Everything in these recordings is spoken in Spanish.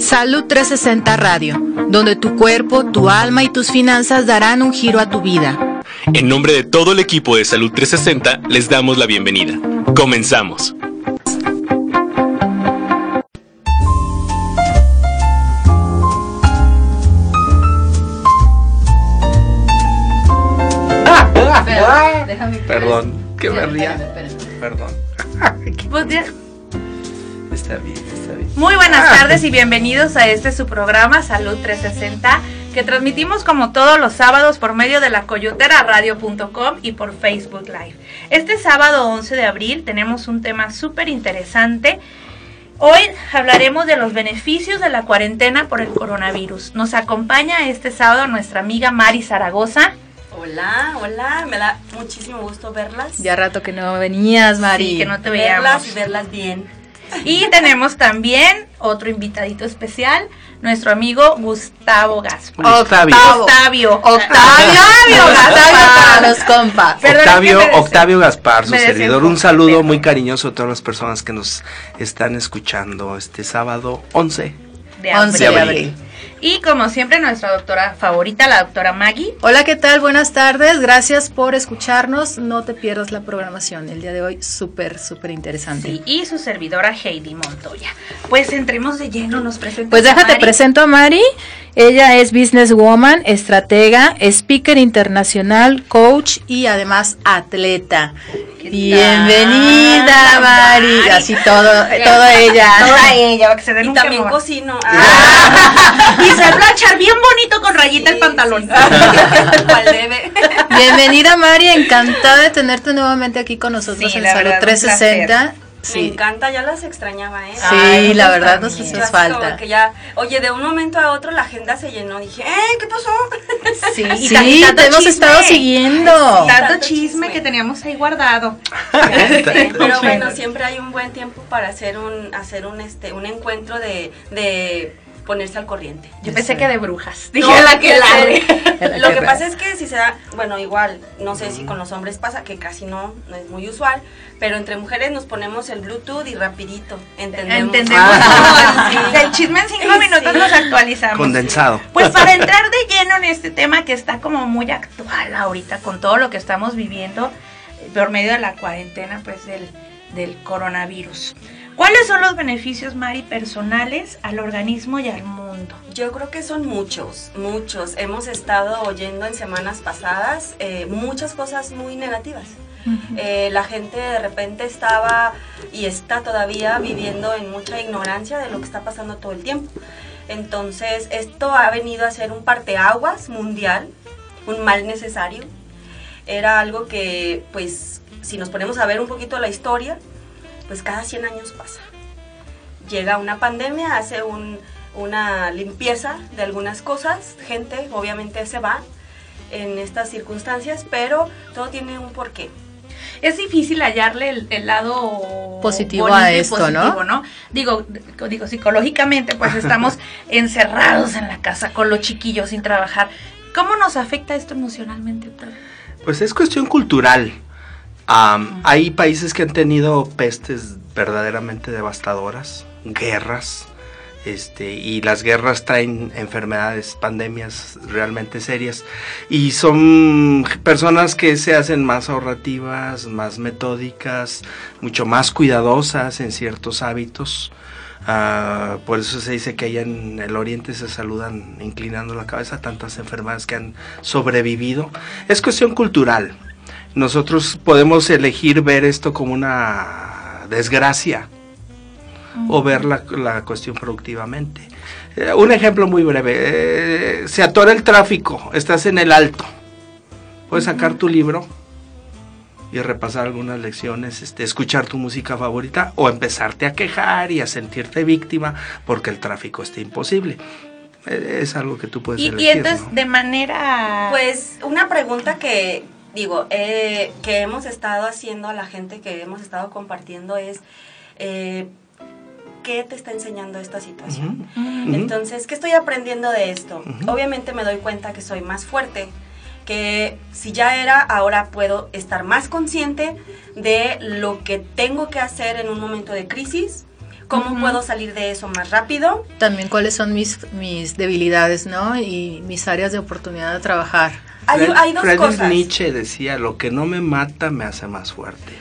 Salud 360 Radio, donde tu cuerpo, tu alma y tus finanzas darán un giro a tu vida. En nombre de todo el equipo de Salud 360, les damos la bienvenida. Comenzamos. Perdón, que me ría. Perdón. Ya. Está bien, está bien. Muy buenas tardes y bienvenidos a este su programa Salud 360 que transmitimos como todos los sábados por medio de la coyoteraradio.com y por Facebook Live. Este sábado 11 de abril tenemos un tema súper interesante. Hoy hablaremos de los beneficios de la cuarentena por el coronavirus. Nos acompaña este sábado nuestra amiga Mari Zaragoza. Hola, hola, me da muchísimo gusto verlas. Ya rato que no venías, Mari. Sí, que no te verlas veíamos. y verlas bien. Y tenemos también otro invitadito especial, nuestro amigo Gustavo Gaspar. Octavio. Octavio. Octavio, Octavio para los compas. Octavio, Octavio Gaspar, su servidor. Un saludo muy cariñoso a todas las personas que nos están escuchando este sábado 11. de 11 abril. de abril. Y como siempre, nuestra doctora favorita, la doctora Maggie. Hola, ¿qué tal? Buenas tardes. Gracias por escucharnos. No te pierdas la programación. El día de hoy súper, súper interesante. Sí, y su servidora Heidi Montoya. Pues entremos de lleno, nos presentamos. Pues déjate, presento a Mari. Ella es businesswoman, estratega, speaker internacional, coach y además atleta. Bienvenida, Mari. Así todo, toda ella. Toda ella, va que se den y también cocino. Y se planchar bien bonito con rayita sí, el pantalón. Bienvenida, Mari. Encantada de tenerte nuevamente aquí con nosotros en Salud 360. Me encanta, ya las extrañaba, ¿eh? Sí, la verdad nos hizo falta. Que ya, oye, de un momento a otro la agenda se llenó. Dije, ¿eh? ¿Qué pasó? Sí, y sí te hemos estado siguiendo. Tanto, chisme, que teníamos ahí guardado. Pero bueno, siempre hay un buen tiempo para hacer un, hacer un, este, un encuentro de, de ponerse al corriente. Yo pensé que de brujas. Dije no, la que la. Lo que pasa es que si se da, bueno, igual, no sé si con los hombres pasa, que casi no, no es muy usual, pero entre mujeres nos ponemos el Bluetooth y rapidito, entendemos. Entendemos. Ah. Del chisme en cinco Sí. minutos nos actualizamos. Condensado. Pues para entrar de lleno en este tema que está como muy actual ahorita con todo lo que estamos viviendo eh, por medio de la cuarentena pues del, del coronavirus. ¿Cuáles son los beneficios, Mari, personales al organismo y al mundo? Yo creo que son muchos, muchos. Hemos estado oyendo en semanas pasadas eh, muchas cosas muy negativas. Eh, la gente de repente estaba y está todavía viviendo en mucha ignorancia de lo que está pasando todo el tiempo. Entonces, esto ha venido a ser un parteaguas mundial, un mal necesario. Era algo que, pues, si nos ponemos a ver un poquito la historia, pues cada 100 años pasa. Llega una pandemia, hace un- una limpieza de algunas cosas, gente obviamente se va en estas circunstancias, pero todo tiene un porqué. Es difícil hallarle el, el lado Positivo bonito a y esto, ¿no? positivo, Digo, digo, psicológicamente, pues estamos encerrados en la casa con los chiquillos sin trabajar. ¿Cómo nos afecta esto emocionalmente? Pues es cuestión cultural. Am, hay países que han tenido pestes verdaderamente devastadoras, guerras, este, y las guerras traen enfermedades, pandemias realmente serias. Y son personas que se hacen más ahorrativas, más metódicas, mucho más cuidadosas en ciertos hábitos. Ah, por eso se dice que allá en el oriente se saludan inclinando la cabeza tantas enfermedades que han sobrevivido. Es cuestión cultural. Nosotros podemos elegir ver esto como una desgracia o ver la, la cuestión productivamente. Eh, un ejemplo muy breve. eh, se atora el tráfico, estás en el alto. Puedes sacar tu libro y repasar algunas lecciones, este, escuchar tu música favorita o empezarte a quejar y a sentirte víctima porque el tráfico está imposible. Eh, Es algo que tú puedes Y, elegir. y entonces, ¿no? de manera... Pues una pregunta que digo, eh, que hemos estado haciendo a la gente, que hemos estado compartiendo es, eh, ¿qué te está enseñando esta situación? Entonces, ¿qué estoy aprendiendo de esto? Obviamente me doy cuenta que soy más fuerte, que si ya era, ahora puedo estar más consciente de lo que tengo que hacer en un momento de crisis, ¿Cómo puedo salir de eso más rápido? También cuáles son mis, mis debilidades, ¿no? Y mis áreas de oportunidad de trabajar. Hay, hay dos Friedrich cosas. Nietzsche decía, lo que no me mata me hace más fuerte.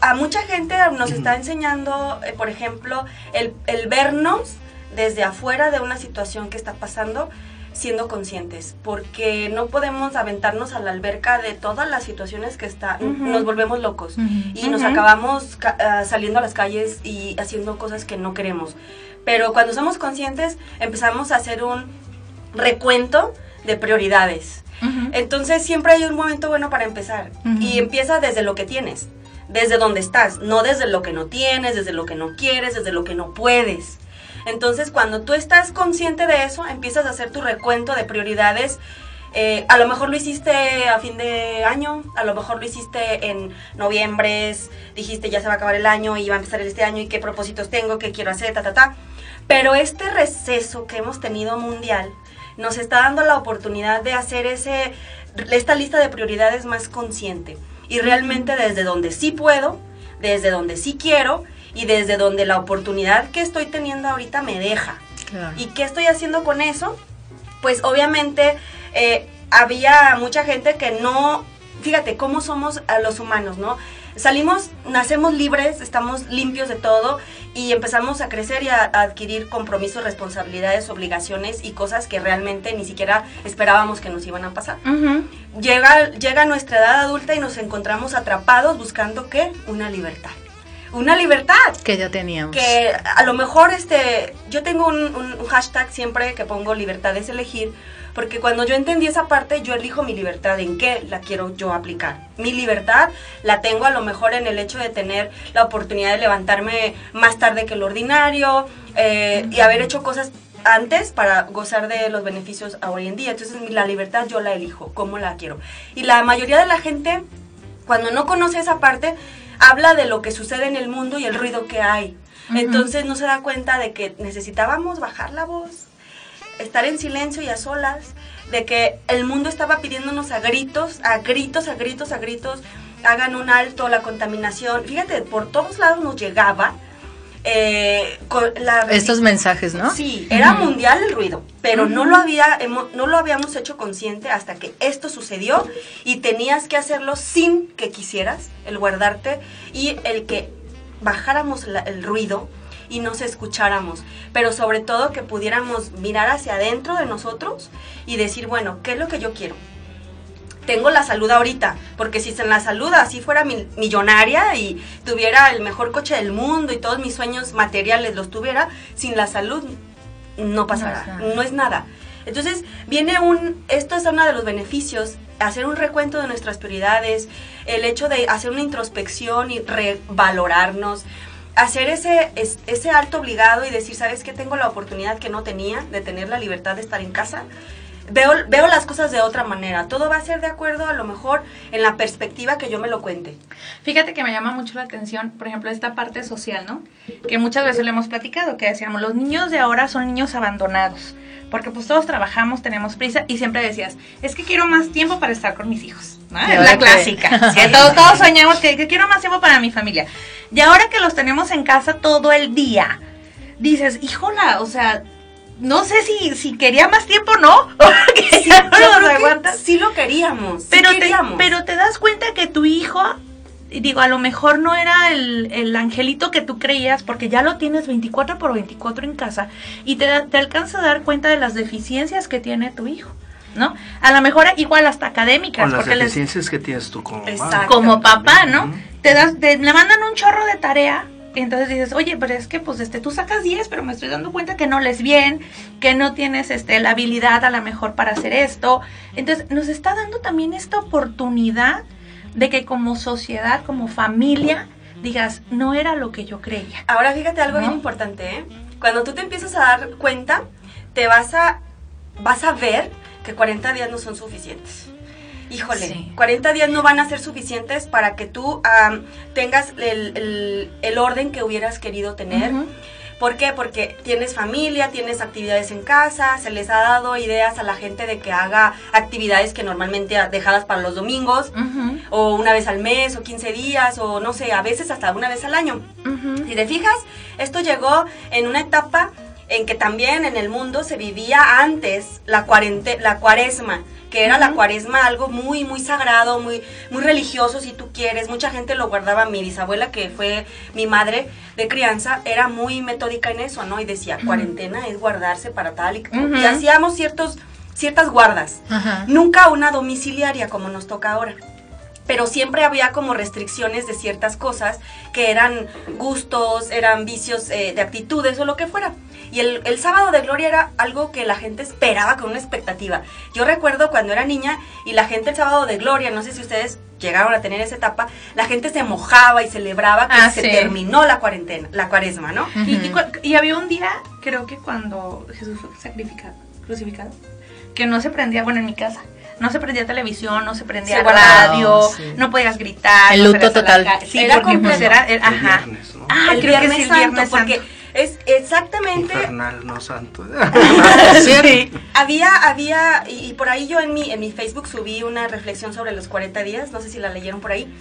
A mucha gente nos está enseñando, eh, por ejemplo, el, el vernos desde afuera de una situación que está pasando siendo conscientes, porque no podemos aventarnos a la alberca de todas las situaciones que está, nos volvemos locos. Y nos acabamos ca- ah, saliendo a las calles y haciendo cosas que no queremos. Pero cuando somos conscientes empezamos a hacer un recuento de prioridades. Entonces siempre hay un momento bueno para empezar y empieza desde lo que tienes, desde donde estás, no desde lo que no tienes, desde lo que no quieres, desde lo que no puedes. Entonces cuando tú estás consciente de eso, empiezas a hacer tu recuento de prioridades. Eh, a lo mejor lo hiciste a fin de año, a lo mejor lo hiciste en noviembre, dijiste ya se va a acabar el año y va a empezar este año y qué propósitos tengo, qué quiero hacer, ta, ta, ta. Pero este receso que hemos tenido mundial nos está dando la oportunidad de hacer ese, esta lista de prioridades más consciente. Y realmente desde donde sí puedo, desde donde sí quiero y desde donde la oportunidad que estoy teniendo ahorita me deja. Claro. ¿Y qué estoy haciendo con eso? Pues obviamente eh, había mucha gente que no, fíjate cómo somos a los humanos, ¿no? Salimos, nacemos libres, estamos limpios de todo y empezamos a crecer y a, a adquirir compromisos, responsabilidades, obligaciones y cosas que realmente ni siquiera esperábamos que nos iban a pasar. Llega, llega nuestra edad adulta y nos encontramos atrapados buscando qué? Una libertad. Una libertad Que ya teníamos. que a lo mejor este yo tengo un, un- hashtag siempre que pongo libertad es elegir porque cuando yo entendí esa parte yo elijo mi libertad en qué la quiero yo aplicar. Mi libertad la tengo a lo mejor en el hecho de tener la oportunidad de levantarme más tarde que lo ordinario eh, y haber hecho cosas antes para gozar de los beneficios a hoy en día. Entonces la libertad yo la elijo cómo la quiero. Y la mayoría de la gente cuando no conoce esa parte, habla de lo que sucede en el mundo y el ruido que hay. Entonces no se da cuenta de que necesitábamos bajar la voz, estar en silencio y a solas, de que el mundo estaba pidiéndonos a gritos, a gritos, a gritos, a gritos, hagan un alto, la contaminación. Fíjate, por todos lados nos llegaba eh, con la Estos mensajes, ¿no? Sí, era mundial el ruido, pero no lo había no lo habíamos hecho consciente hasta que esto sucedió y tenías que hacerlo sin que quisieras, el guardarte y el que bajáramos la- el ruido y nos escucháramos, pero sobre todo que pudiéramos mirar hacia adentro de nosotros y decir, bueno, ¿qué es lo que yo quiero? Tengo la salud ahorita, porque si en la salud así fuera mil- millonaria y tuviera el mejor coche del mundo y todos mis sueños materiales los tuviera, sin la salud no pasará, No es no nada. es nada. Entonces, viene un, esto es uno de los beneficios, hacer un recuento de nuestras prioridades, el hecho de hacer una introspección y revalorarnos, hacer ese, es- ese alto obligado y decir, ¿sabes qué? Tengo la oportunidad que no tenía de tener la libertad de estar en casa. Veo, veo las cosas de otra manera. Todo va a ser de acuerdo a lo mejor en la perspectiva que yo me lo cuente. Fíjate que me llama mucho la atención, por ejemplo, esta parte social, ¿no? Que muchas veces lo hemos platicado, que decíamos, los niños de ahora son niños abandonados, porque pues todos trabajamos, tenemos prisa, y siempre decías, es que quiero más tiempo para estar con mis hijos, ¿no? Es la que- clásica. Sí, todos, todos soñamos que, que quiero más tiempo para mi familia. Y ahora que los tenemos en casa todo el día, dices, híjola, o sea, no sé si, si quería más tiempo o no, porque ya no que aguantas. sí lo queríamos. sí Pero te, pero te das cuenta que tu hijo, digo, a lo mejor no era el, el angelito que tú creías, porque ya lo tienes 24 por 24 en casa, y te, da- te alcanza a dar cuenta de las deficiencias que tiene tu hijo, ¿no? A lo mejor igual hasta académicas, Con las porque les, deficiencias que tienes tú como como papá, ¿no? Te das, te- le mandan un chorro de tarea. Y entonces dices, oye, pero es que pues este, tú sacas 10, pero me estoy dando cuenta que no les bien, que no tienes este, la habilidad a lo mejor para hacer esto. Entonces nos está dando también esta oportunidad de que como sociedad, como familia, digas, no era lo que yo creía. Ahora fíjate algo ¿No? bien importante, ¿eh? Cuando tú te empiezas a dar cuenta, te vas a, vas a ver que 40 días no son suficientes. Híjole, Sí. 40 días no van a ser suficientes para que tú am, tengas el, el- el orden que hubieras querido tener. ¿Por qué? Porque tienes familia, tienes actividades en casa, se les ha dado ideas a la gente de que haga actividades que normalmente dejadas para los domingos, o una vez al mes, o 15 días, o no sé, a veces hasta una vez al año. Ujú. Si te fijas, esto llegó en una etapa en que también en el mundo se vivía antes la, cuarente la cuaresma, que era la cuaresma algo muy, muy sagrado, muy, muy religioso si tú quieres. Mucha gente lo guardaba. Mi bisabuela, que fue mi madre de crianza, era muy metódica en eso, ¿no? Y decía, cuarentena es guardarse para tal y, y hacíamos ciertos, ciertas guardas. Nunca una domiciliaria como nos toca ahora. Pero siempre había como restricciones de ciertas cosas que eran gustos, eran vicios eh, de actitudes o lo que fuera. Y el, el sábado de gloria era algo que la gente esperaba con una expectativa. Yo recuerdo cuando era niña y la gente el sábado de gloria, no sé si ustedes llegaron a tener esa etapa, la gente se mojaba y celebraba que Ah, se sí. terminó la cuarentena, la cuaresma, ¿no? Y, y había un día, creo que cuando Jesús fue sacrificado, crucificado, que no se prendía, bueno, en mi casa, no se prendía televisión, no se prendía radio, sí. no podías gritar. El luto total. Sí, Era porque pues completo. era, el- viernes, ¿no? Ah, el creo viernes que sí, el santo, viernes porque santo. Es exactamente Infernal, no santo. Sí. Había, había, y, y por ahí yo en mi, en mi Facebook subí una reflexión sobre los 40 días, no sé si la leyeron por ahí,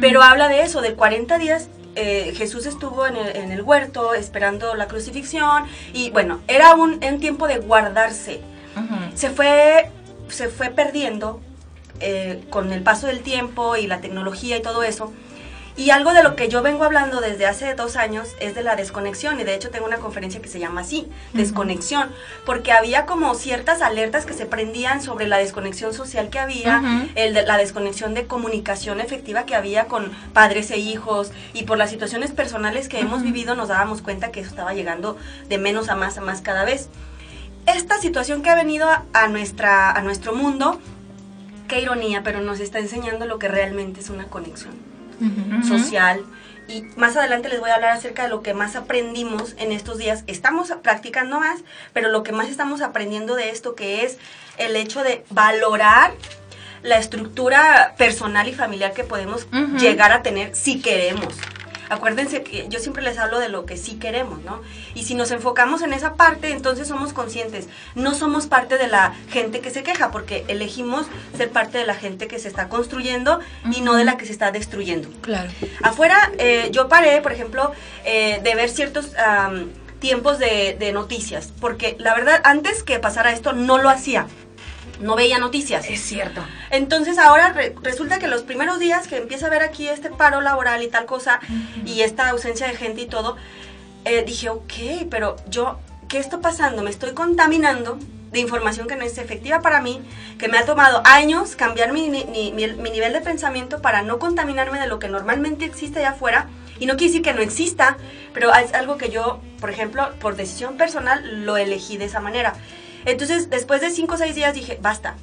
pero habla de eso, de 40 días. eh, Jesús estuvo en el, en el huerto esperando la crucifixión y bueno, era un, un tiempo de guardarse. Se fue, se fue perdiendo eh, con el paso del tiempo y la tecnología y todo eso. Y algo de lo que yo vengo hablando desde hace dos años es de la desconexión. Y de hecho tengo una conferencia que se llama así, desconexión. Porque había como ciertas alertas que se prendían sobre la desconexión social que había, Ujú. el de, la desconexión de comunicación efectiva que había con padres e hijos. Y por las situaciones personales que hemos vivido nos dábamos cuenta que eso estaba llegando de menos a más a más cada vez. Esta situación que ha venido a, a nuestra, a nuestro mundo, qué ironía, pero nos está enseñando lo que realmente es una conexión Social. Y más adelante les voy a hablar acerca de lo que más aprendimos en estos días. Estamos practicando más, pero lo que más estamos aprendiendo de esto que es el hecho de valorar la estructura personal y familiar que podemos llegar a tener si queremos. Acuérdense que yo siempre les hablo de lo que sí queremos, ¿no? Y si nos enfocamos en esa parte, entonces somos conscientes. No somos parte de la gente que se queja, porque elegimos ser parte de la gente que se está construyendo y no de la que se está destruyendo. Claro. Afuera, eh, yo paré, por ejemplo, eh, de ver ciertos am, tiempos de, de noticias, porque la verdad, antes que pasara esto, no lo hacía. No veía noticias. Es cierto. Entonces ahora re- resulta que los primeros días que empieza a ver aquí este paro laboral y tal cosa, y esta ausencia de gente y todo, eh, dije, ok, pero yo, ¿qué está pasando? Me estoy contaminando de información que no es efectiva para mí, que me ha tomado años cambiar mi- mi- mi nivel de pensamiento para no contaminarme de lo que normalmente existe allá afuera. Y no quiere decir que no exista, pero es algo que yo, por ejemplo, por decisión personal, lo elegí de esa manera. Entonces, después de cinco o seis días dije, basta,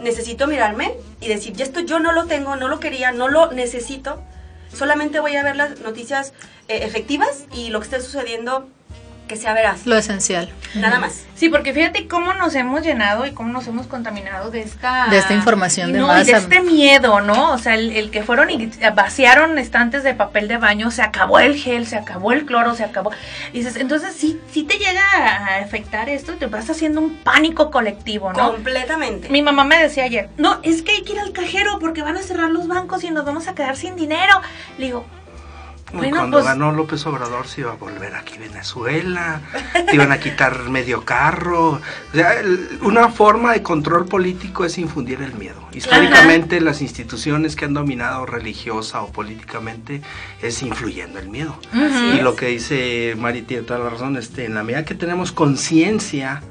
necesito mirarme y decir, esto yo no lo tengo, no lo quería, no lo necesito. Solamente voy a ver las noticias eh, efectivas y lo que esté sucediendo que sea veraz. Lo esencial. Nada más. Sí, porque fíjate cómo nos hemos llenado y cómo nos hemos contaminado de esta... De esta información de no, masa. y de este miedo, ¿no? O sea, el, el que fueron y vaciaron estantes de papel de baño, se acabó el gel, se acabó el cloro, se acabó... Y dices, entonces sí, sí te llega a afectar esto, te vas haciendo un pánico colectivo, ¿no? Completamente. Mi mamá me decía ayer, no, es que hay que ir al cajero porque van a cerrar los bancos y nos vamos a quedar sin dinero. Le digo, Bueno, Cuando pues- ganó López Obrador se iba a volver aquí Venezuela, te iban a quitar medio carro. O sea, el- una forma de control político es infundir el miedo. Históricamente las instituciones que han dominado religiosa o políticamente es influyendo el miedo. Y lo que dice Mari tiene toda la razón, este, en la medida que tenemos conciencia,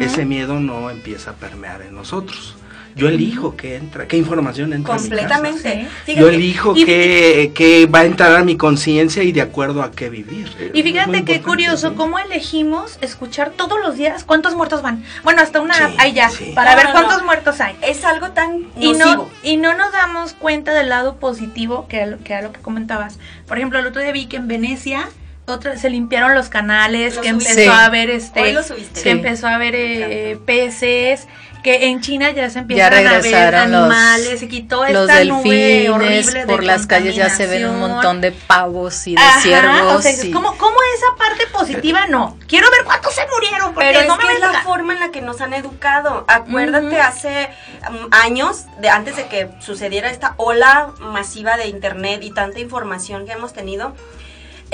ese miedo no empieza a permear en nosotros. Yo elijo qué entra, qué información entra. a mi casa. Completamente. Fíjate, Yo elijo qué, qué va a entrar a mi conciencia y de acuerdo a qué vivir. Y fíjate qué curioso, sí. cómo elegimos escuchar todos los días cuántos muertos van. Bueno, hasta una Sí, app hay ya, sí. para No, ver no, cuántos no. muertos hay. Es algo tan Y no, y no nos damos cuenta del lado positivo, que era, lo, que era lo que comentabas. Por ejemplo, el otro día vi que en Venecia otra, se limpiaron los canales, que empezó Sí. a haber este que empezó a haber peces, que en China ya se empiezan a ver los- animales, se quitó Los esta nube horrible delfines, de por las calles ya se ven un montón de pavos y de Ajá, ciervos. o sea, es y- como, ¿cómo esa parte positiva no? Quiero ver cuántos se murieron, porque Pero es no me que es la forma en la que nos han educado. Acuérdate, hace um, años, de antes de que sucediera esta ola masiva de internet y tanta información que hemos tenido,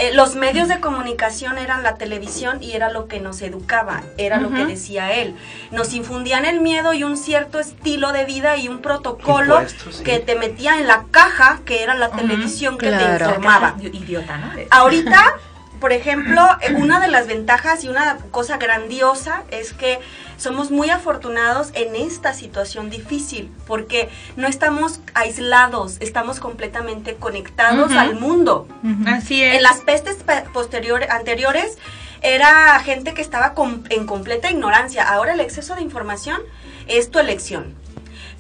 eh, los medios de comunicación eran la televisión y era lo que nos educaba, era lo que decía él. Nos infundían el miedo y un cierto estilo de vida y un protocolo sí. que te metía en la caja que era la televisión que te informaba. Idiota, ¿no? Ahorita, por ejemplo, eh, una de las ventajas y una cosa grandiosa es que somos muy afortunados en esta situación difícil, porque no estamos aislados, estamos completamente conectados al mundo. Así es. En las pestes pe- posteriores, anteriores, era gente que estaba com- en completa ignorancia. Ahora el exceso de información es tu elección.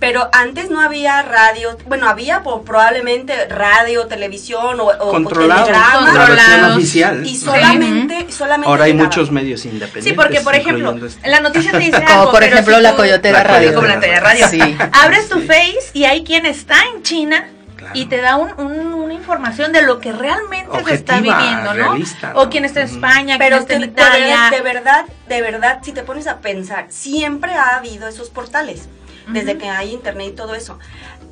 Pero antes no había radio, bueno, había po- probablemente radio, televisión o, o Controlado. telegrama. La versión Controlados. oficial. Y solamente, solamente Ahora hay llegaba. muchos medios independientes. Sí, porque por ejemplo, este. en la noticia te dice Como algo, por pero ejemplo si la tú- Coyotera La Radio. Como la Coyotera Radio. Sí. Abres tu Face y hay quien está en China Claro. y te da un- un- una información de lo que realmente se está Objetiva, viviendo, ¿no? realista, O quien está en. España, Pero quien está en Italia. de verdad, de verdad, si te pones a pensar, siempre ha habido esos portales, desde que hay internet y todo eso.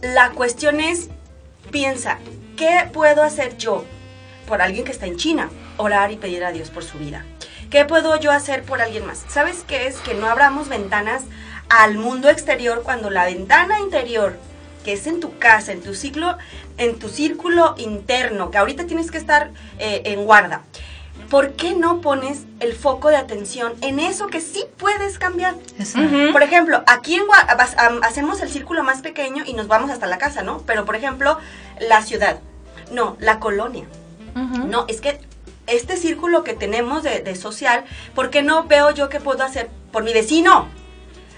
La cuestión es, piensa, ¿qué puedo hacer yo por alguien que está en China? Orar y pedir a Dios por su vida. ¿Qué puedo yo hacer por alguien más? ¿Sabes qué es? Que no abramos ventanas al mundo exterior cuando la ventana interior, que es en tu casa, en tu ciclo, en tu círculo interno, que ahorita tienes que estar eh, en guarda. ¿Por qué no pones el foco de atención en eso que sí puedes cambiar? Por ejemplo, aquí en Gua- hacemos el círculo más pequeño y nos vamos hasta la casa, ¿no? Pero, por ejemplo, la ciudad. No, la colonia. No, es que este círculo que tenemos de, de social, ¿por qué no veo yo qué puedo hacer por mi vecino?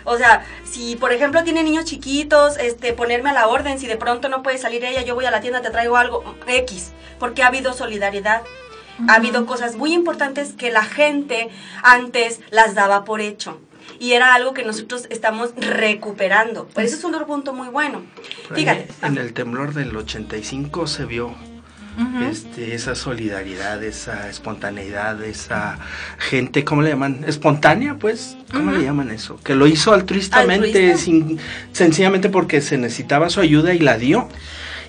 O sea, si por ejemplo tiene niños chiquitos, este, ponerme a la orden, si de pronto no puede salir ella, yo voy a la tienda, te traigo algo, X, porque ha habido solidaridad. Ha habido cosas muy importantes que la gente antes las daba por hecho. Y era algo que nosotros estamos recuperando. Por eso es un punto muy bueno. Fíjate. En el temblor del 85 se vio este, esa solidaridad, esa espontaneidad, esa gente, ¿cómo le llaman? Espontánea, pues, ¿cómo le llaman eso? Que lo hizo altruistamente, Altruista. sin, sencillamente porque se necesitaba su ayuda y la dio.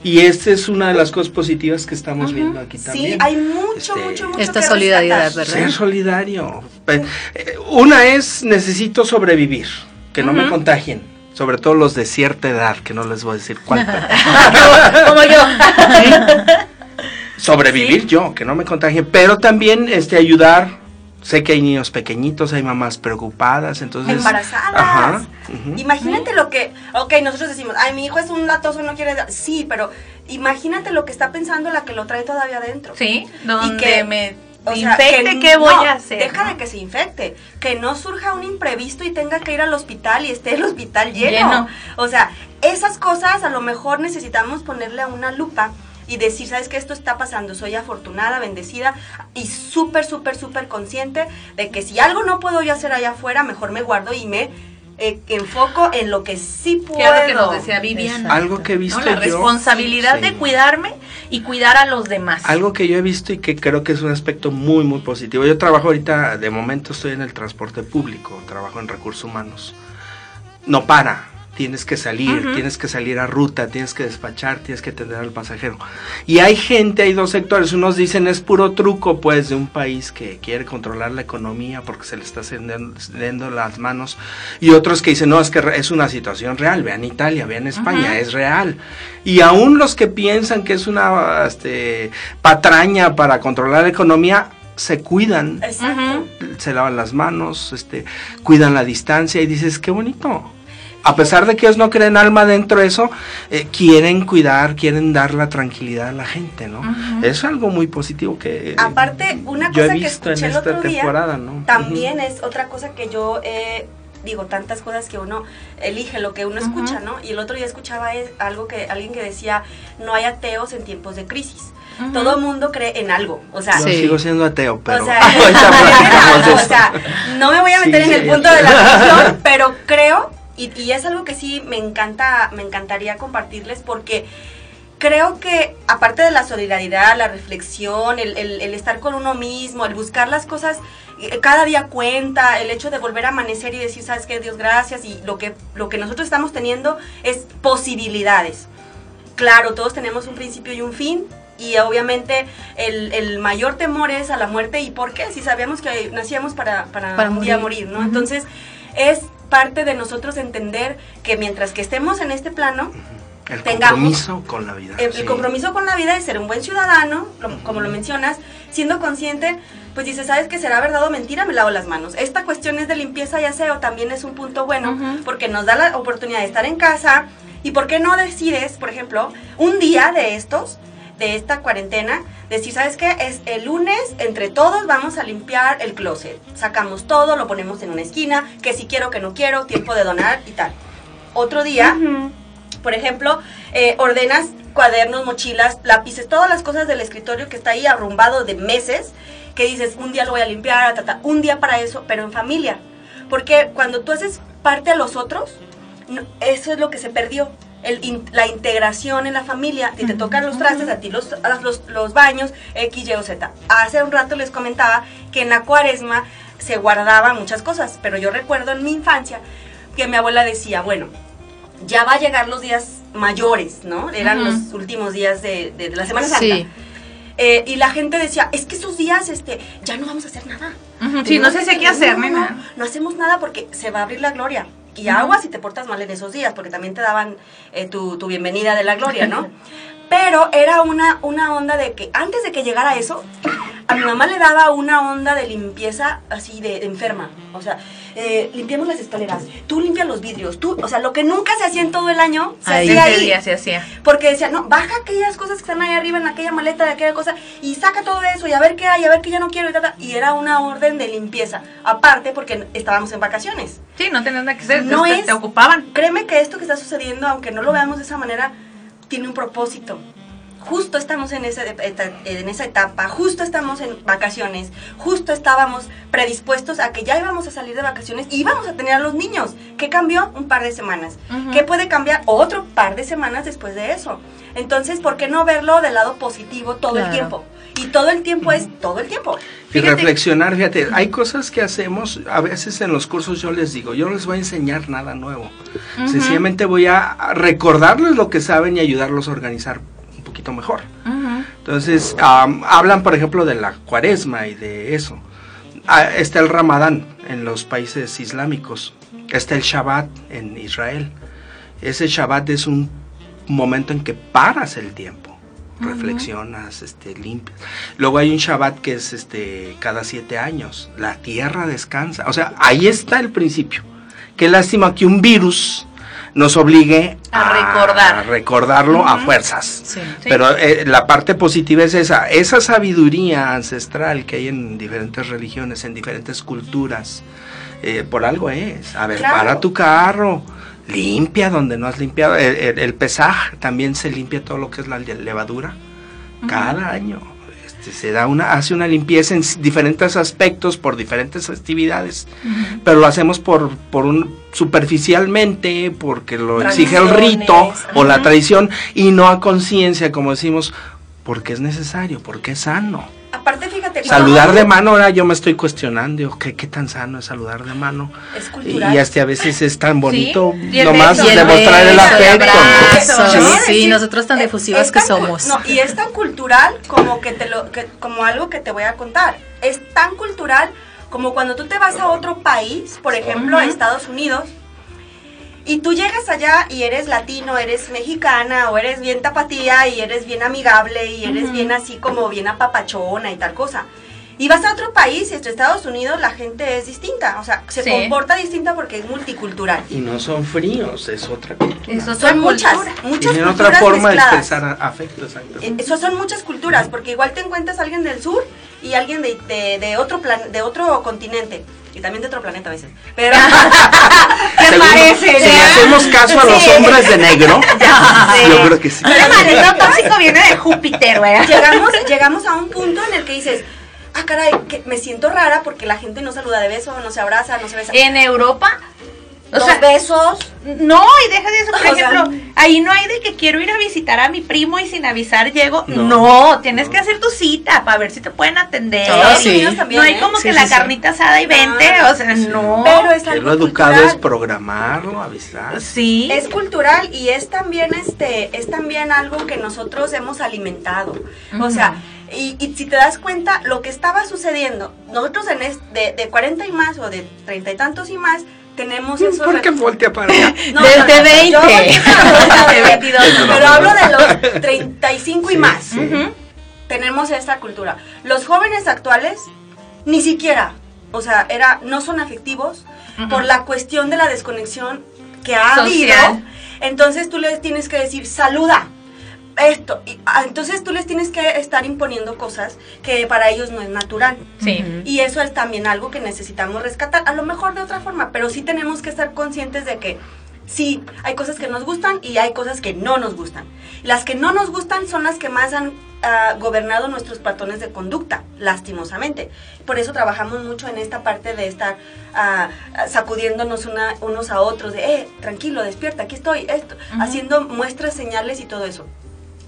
Y esta es una de las cosas positivas que estamos viendo aquí Sí, también. hay mucho, Este, mucho, mucho Esta que solidaridad, rescatar. ¿verdad? Ser solidario. Eh, Una es necesito sobrevivir, que no me contagien. Sobre todo los de cierta edad, que no les voy a decir cuánto. Como yo. sobrevivir yo, que no me contagien, pero también este ayudar. Sé que hay niños pequeñitos, hay mamás preocupadas, entonces embarazadas. Ajá. Imagínate lo que, ok, nosotros decimos, ay, mi hijo es un latoso, no quiere, dar". sí, pero imagínate lo que está pensando la que lo trae todavía adentro. Sí, donde que- me O sea, infecte, que ¿qué voy no, a hacer? Deja no? de que se infecte, que no surja un imprevisto y tenga que ir al hospital y esté el hospital lleno. Lleno. O sea, esas cosas a lo mejor necesitamos ponerle a una lupa y decir, ¿sabes qué? Esto está pasando, soy afortunada, bendecida y súper, súper, súper consciente de que si algo no puedo yo hacer allá afuera, mejor me guardo y me eh, enfoco en lo que sí puedo. Que lo que nos decía Viviana. Algo que he visto ¿no? La yo- responsabilidad Sí. de cuidarme y cuidar a los demás. Algo que yo he visto y que creo que es un aspecto muy, muy positivo. Yo trabajo ahorita, de momento estoy en el transporte público, trabajo en recursos humanos. No para, tienes que salir, tienes que salir a ruta, tienes que despachar, tienes que atender al pasajero. Y hay gente, hay dos sectores, unos dicen es puro truco pues de un país que quiere controlar la economía porque se le está cediendo las manos y otros que dicen no, es que es una situación real, vean Italia, vean España, es real. Y aún los que piensan que es una este, patraña para controlar la economía, se cuidan Exacto. se lavan las manos, este, cuidan la distancia y dices, qué bonito. A pesar de que ellos no creen alma dentro de eso, eh, quieren cuidar, quieren dar la tranquilidad a la gente, ¿no? Es algo muy positivo que eh, Aparte, una yo he cosa que escuché el otro día ¿no? también es otra cosa que yo eh, digo tantas cosas que uno elige lo que uno escucha, ¿no? Y el otro día escuchaba es algo que alguien que decía no hay ateos en tiempos de crisis. Todo el mundo cree en algo, o sea, Yo Sí. sigo siendo ateo, pero o sea, de o sea, no me voy a meter Sí, en el punto de la religión, pero creo Y, y es algo que sí me encanta, me encantaría compartirles porque creo que aparte de la solidaridad, la reflexión, el, el- el estar con uno mismo, el buscar las cosas, eh, cada día cuenta, el hecho de volver a amanecer y decir, sabes qué, Dios, gracias, y lo que, lo que nosotros estamos teniendo es posibilidades. Claro, todos tenemos un principio y un fin. Y obviamente el, el mayor temor es a la muerte. ¿Y por qué? Si sabíamos que nacíamos para, para, Para un día morir. morir, ¿no? Entonces es parte de nosotros entender que mientras que estemos en este plano, El tengamos- compromiso con la vida. el, sí. compromiso con la vida es ser un buen ciudadano, lo- como lo mencionas, siendo consciente, pues dices, ¿sabes que será verdad o mentira? Me lavo las manos. Esta cuestión es de limpieza y aseo también es un punto bueno, porque nos da la oportunidad de estar en casa. ¿Y por qué no decides, por ejemplo, un día de estos, de esta cuarentena, decir, ¿sabes qué? Es el lunes, entre todos vamos a limpiar el closet. Sacamos todo, lo ponemos en una esquina, que si quiero, que no quiero, tiempo de donar y tal. Otro día, por ejemplo, eh, ordenas cuadernos, mochilas, lápices, todas las cosas del escritorio que está ahí arrumbado de meses, que dices, un día lo voy a limpiar, ta, ta, un día para eso, pero en familia. Porque cuando tú haces parte a los otros, eso es lo que se perdió. El in- la integración en la familia, ti te tocan los trastes, a ti los, los, los baños, X, Y o Z. Hace un rato les comentaba que en la cuaresma se guardaban muchas cosas, pero yo recuerdo en mi infancia que mi abuela decía, bueno, ya va a llegar los días mayores, ¿no? Eran los últimos días de, de- de la Semana Santa. Sí. Eh, y la gente decía, es que esos días, este, ya no vamos a hacer nada. Sí, no sé si qué hacer, no, no, no, no hacemos nada porque se va a abrir la gloria. Y aguas si te portas mal en esos días, porque también te daban eh, tu, tu bienvenida de la gloria, ¿no? Pero era una, una onda de que antes de que llegara eso, a mi mamá le daba una onda de limpieza así de, de enferma. O sea, eh, limpiamos las escaleras, tú limpias los vidrios, tú, o sea, lo que nunca se hacía en todo el año, se Ahí. hacía ahí. día se hacía. Porque decía, no, baja aquellas cosas que están ahí arriba en aquella maleta de aquella cosa y saca todo eso y a ver qué hay, a ver qué ya no quiero y tal. Y era una orden de limpieza. Aparte, porque estábamos en vacaciones. Sí, no tenías nada que hacer, No te, es- te ocupaban. Créeme que esto que está sucediendo, aunque no lo veamos de esa manera, tiene un propósito. Justo estamos en esa, en esa etapa, justo estamos en vacaciones, justo estábamos predispuestos a que ya íbamos a salir de vacaciones y íbamos a tener a los niños. ¿Qué cambió? Un par de semanas. ¿Qué puede cambiar? Otro par de semanas después de eso. Entonces, ¿por qué no verlo del lado positivo todo el tiempo? Y todo el tiempo es todo el tiempo. Y reflexionar, fíjate, hay cosas que hacemos, a veces en los cursos yo les digo, yo no les voy a enseñar nada nuevo. Sencillamente voy a recordarles lo que saben y ayudarlos a organizar poquito mejor. Ujú. Entonces, am, hablan, por ejemplo, de la cuaresma y de eso. Ah, está el ramadán en los países islámicos. Está el Shabbat en Israel. Ese Shabbat es un momento en que paras el tiempo. Reflexionas, este, limpias. Luego hay un Shabbat que es este, cada siete años. La tierra descansa. O sea, ahí está el principio. Qué lástima que un virus nos obligue A recordar. a recordarlo a fuerzas. Sí. Sí. Pero eh, la parte positiva es esa, esa sabiduría ancestral que hay en diferentes religiones, en diferentes culturas, eh, por algo es. A ver, Claro. para tu carro, limpia donde no has limpiado. El, el, el pesaj también se limpia todo lo que es la le- levadura cada año. Este, se da una, hace una limpieza en diferentes aspectos por diferentes festividades, pero lo hacemos por, por un superficialmente, porque lo exige el rito o la tradición y no a conciencia, como decimos, porque es necesario, porque es sano. Aparte, fíjate. Saludar de mano, ahora yo me estoy cuestionando, ¿qué, qué tan sano es saludar de mano? Es Y, cultural. hasta a veces es tan bonito y el nomás beso, Y demostrar el beso, el afecto. ¿no? abrazo, Sí. sí, Sí. nosotros tan Es- difusivas es que tan somos. No, y es tan cultural como que te lo, que- como algo que te voy a contar. Es tan cultural como cuando tú te vas a otro país, por ejemplo, a Estados Unidos, y tú llegas allá y eres latino, eres mexicana, o eres bien tapatía y eres bien amigable y eres bien así como bien apapachona y tal cosa. Y vas a otro país y entre Estados Unidos la gente es distinta, o sea, se Sí. comporta distinta porque es multicultural. Y no son fríos, es otra cultura. Eso Son muchas, cultura. muchas Tienen culturas otra forma mezcladas. de expresar afecto, exacto. Eso son muchas culturas, porque igual te encuentras a alguien del sur y alguien de, de, de otro plan, de otro continente. Y también de otro planeta a veces. Pero. ¿Qué Según- parece? Si le hacemos caso a los Sí. hombres de negro, yo creo que sí. Le mames, no tóxico viene de Júpiter, güey. llegamos, llegamos a un punto en el que dices, ah, caray, que me siento rara porque la gente no saluda de beso, no se abraza, no se besa. En Europa, O dos sea, besos. No, y deja de eso, por O sea, ejemplo, ahí no hay de que quiero ir a visitar a mi primo y sin avisar llego. No, No. tienes que hacer tu cita para ver si te pueden atender. Oh, los sí. niños también, no hay ¿eh? como Sí, que sí, la sí. carnita asada y vente, Claro. o sea, no. Pero es algo lo educado cultural. es programarlo, avisar. sí. Es cultural y es también este, es también algo que nosotros hemos alimentado. O sea, y, y si te das cuenta, lo que estaba sucediendo, nosotros en es, de, de 40 y más o de 30 y tantos y más, tenemos esos ¿Por qué voltea para allá? No, Desde no, no, 20. yo de 22, Es broma, pero hablo de los 35 y Sí, más. sí. Ujú. Tenemos esta cultura. Los jóvenes actuales ni siquiera, o sea, era no son afectivos por la cuestión de la desconexión que ha Social. habido. Entonces tú les tienes que decir, saluda. Esto, y, ah, entonces tú les tienes que estar imponiendo cosas que para ellos no es natural. Sí. Y eso es también algo que necesitamos rescatar, a lo mejor de otra forma, pero sí tenemos que estar conscientes de que sí, hay cosas que nos gustan y hay cosas que no nos gustan. Las que no nos gustan son las que más han ah, gobernado nuestros patrones de conducta, lastimosamente. Por eso trabajamos mucho en esta parte de estar ah, sacudiéndonos una- unos a otros, de, eh, tranquilo, despierta, aquí estoy, esto, haciendo muestras, señales y todo eso.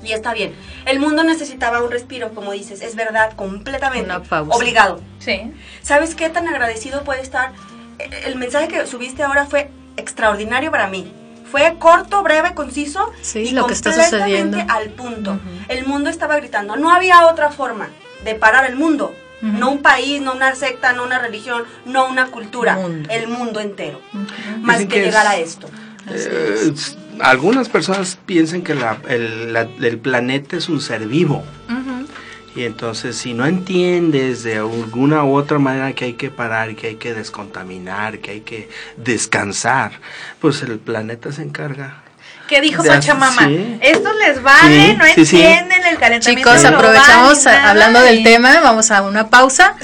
Y está bien. El mundo necesitaba un respiro, como dices, es verdad, completamente. Una pausa. Obligado. Sí. ¿Sabes qué tan agradecido puede estar? Eh, El mensaje que subiste ahora fue extraordinario para mí. Fue corto, breve, conciso Sí, y lo que está completamente sucediendo. al punto. El mundo estaba gritando. No había otra forma de parar el mundo. No un país, no una secta, no una religión, no una cultura. Mundo. El mundo entero. Más Dicen que, que llegar a esto. Eh, algunas personas piensan que la- el, la- el planeta es un ser vivo. Y entonces si no entiendes de alguna u otra manera que hay que parar, que hay que descontaminar, que hay que descansar, pues el planeta se encarga. ¿Qué dijo Pachamama? sí. Esto les vale, Sí, no sí, sí. entienden el calentamiento Chicos, global aprovechamos nada, hablando del y- tema, vamos a una pausa.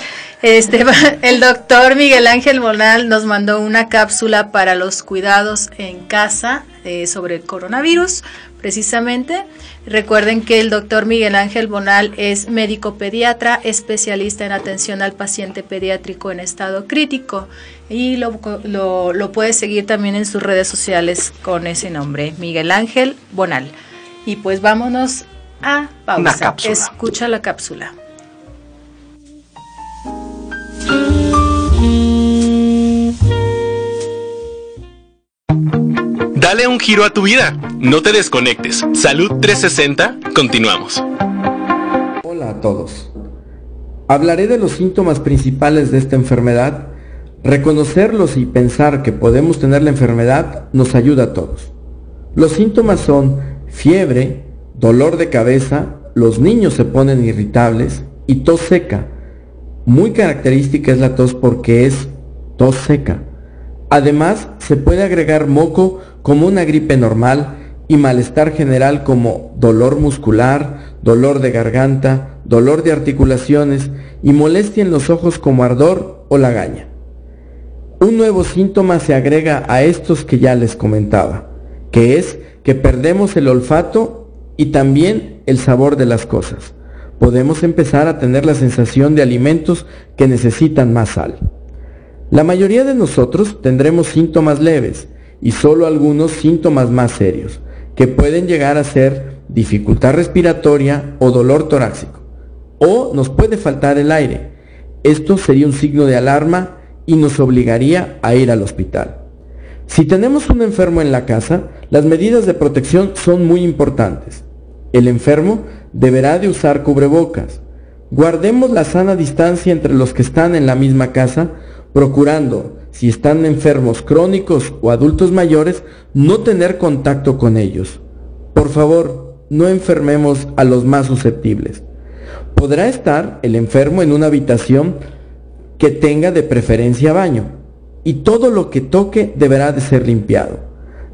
Este, el doctor Miguel Ángel Bonal nos mandó una cápsula para los cuidados en casa eh, sobre el coronavirus, precisamente. Recuerden que el doctor Miguel Ángel Bonal es médico pediatra, especialista en atención al paciente pediátrico en estado crítico y lo, lo, lo puedes seguir también en sus redes sociales con ese nombre, Miguel Ángel Bonal. Y pues vámonos a pausa. Escucha la cápsula. Dale un giro a tu vida. No te desconectes. Salud 360. Continuamos. Hola a todos. Hablaré de los síntomas principales de esta enfermedad. Reconocerlos y pensar que podemos tener la enfermedad nos ayuda a todos. Los síntomas son fiebre, dolor de cabeza, los niños se ponen irritables y tos seca. Muy característica es la tos porque es tos seca. Además, se puede agregar moco como una gripe normal y malestar general como dolor muscular, dolor de garganta, dolor de articulaciones y molestia en los ojos como ardor o lagaña. Un nuevo síntoma se agrega a estos que ya les comentaba, que es que perdemos el olfato y también el sabor de las cosas. Podemos empezar a tener la sensación de alimentos que necesitan más sal. La mayoría de nosotros tendremos síntomas leves y solo algunos síntomas más serios, que pueden llegar a ser dificultad respiratoria o dolor torácico. O nos puede faltar el aire. Esto sería un signo de alarma y nos obligaría a ir al hospital. Si tenemos un enfermo en la casa, las medidas de protección son muy importantes. El enfermo deberá de usar cubrebocas. Guardemos la sana distancia entre los que están en la misma casa, procurando, si están enfermos crónicos o adultos mayores, no tener contacto con ellos. Por favor, no enfermemos a los más susceptibles. Podrá estar el enfermo en una habitación que tenga de preferencia baño y todo lo que toque deberá de ser limpiado.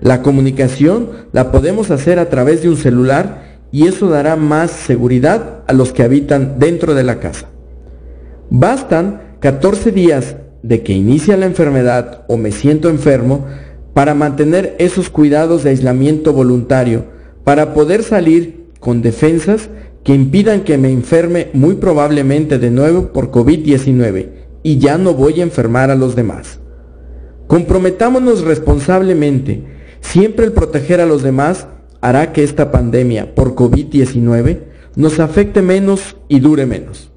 La comunicación la podemos hacer a través de un celular y eso dará más seguridad a los que habitan dentro de la casa. Bastan 14 días de que inicia la enfermedad o me siento enfermo para mantener esos cuidados de aislamiento voluntario, para poder salir con defensas que impidan que me enferme muy probablemente de nuevo por COVID-19 y ya no voy a enfermar a los demás. Comprometámonos responsablemente. Siempre el proteger a los demás hará que esta pandemia por COVID-19 nos afecte menos y dure menos.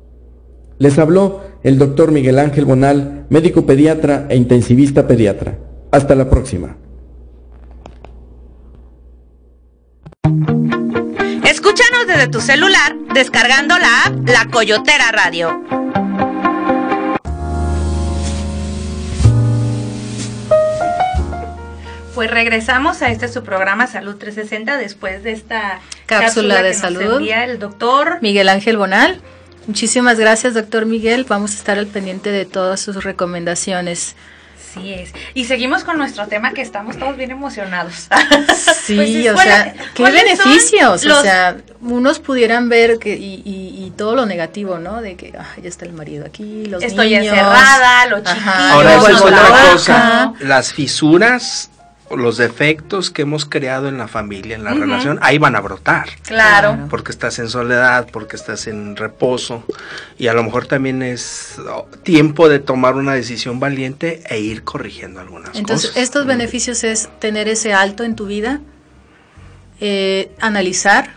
Les habló el doctor Miguel Ángel Bonal, médico pediatra e intensivista pediatra. Hasta la próxima. Escúchanos desde tu celular descargando la app La Coyotera Radio. Pues regresamos a este su programa Salud 360 después de esta cápsula, de que salud. Nos envía el doctor Miguel Ángel Bonal. Muchísimas gracias, doctor Miguel. Vamos a estar al pendiente de todas sus recomendaciones. Sí es. Y seguimos con nuestro tema que estamos todos bien emocionados. Sí, Pues, o ¿cuál- sea, qué beneficios. O los- sea, unos pudieran ver que y, y- y todo lo negativo, ¿no? De que ah, ya está el marido aquí, los Estoy niños. encerrada, lo Ajá, chiquillo, Ahora es otra cosa. Las fisuras, los defectos que hemos creado en la familia, en la relación, ahí van a brotar. Claro. Porque estás en soledad, porque estás en reposo. Y a lo mejor también es oh, tiempo de tomar una decisión valiente e ir corrigiendo algunas Entonces, cosas. estos Mm. beneficios es tener ese alto en tu vida, eh, analizar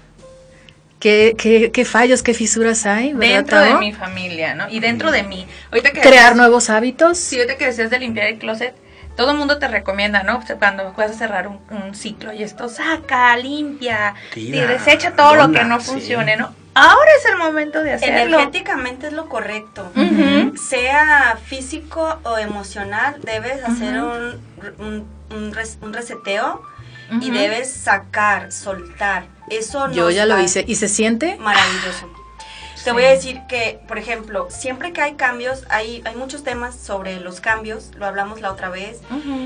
qué, qué, qué fallos, qué fisuras hay, ¿verdad, Dentro de mi familia, ¿no? Y dentro de mí. Ahorita que Crear decías- nuevos hábitos. Sí, ahorita que decías de limpiar el closet, todo el mundo te recomienda, ¿no? Cuando vas a cerrar un, un ciclo y esto, saca, limpia, y desecha todo lo que no sí. funcione, ¿no? Ahora es el momento de hacerlo. Energéticamente es lo correcto. Sea físico o emocional, debes hacer un, un, un res- un reseteo y debes sacar, soltar. Eso Yo nos ya lo hice. ¿Y se siente? Maravilloso. Te Sí. voy a decir que, por ejemplo, siempre que hay cambios, hay, hay muchos temas sobre los cambios, lo hablamos la otra vez.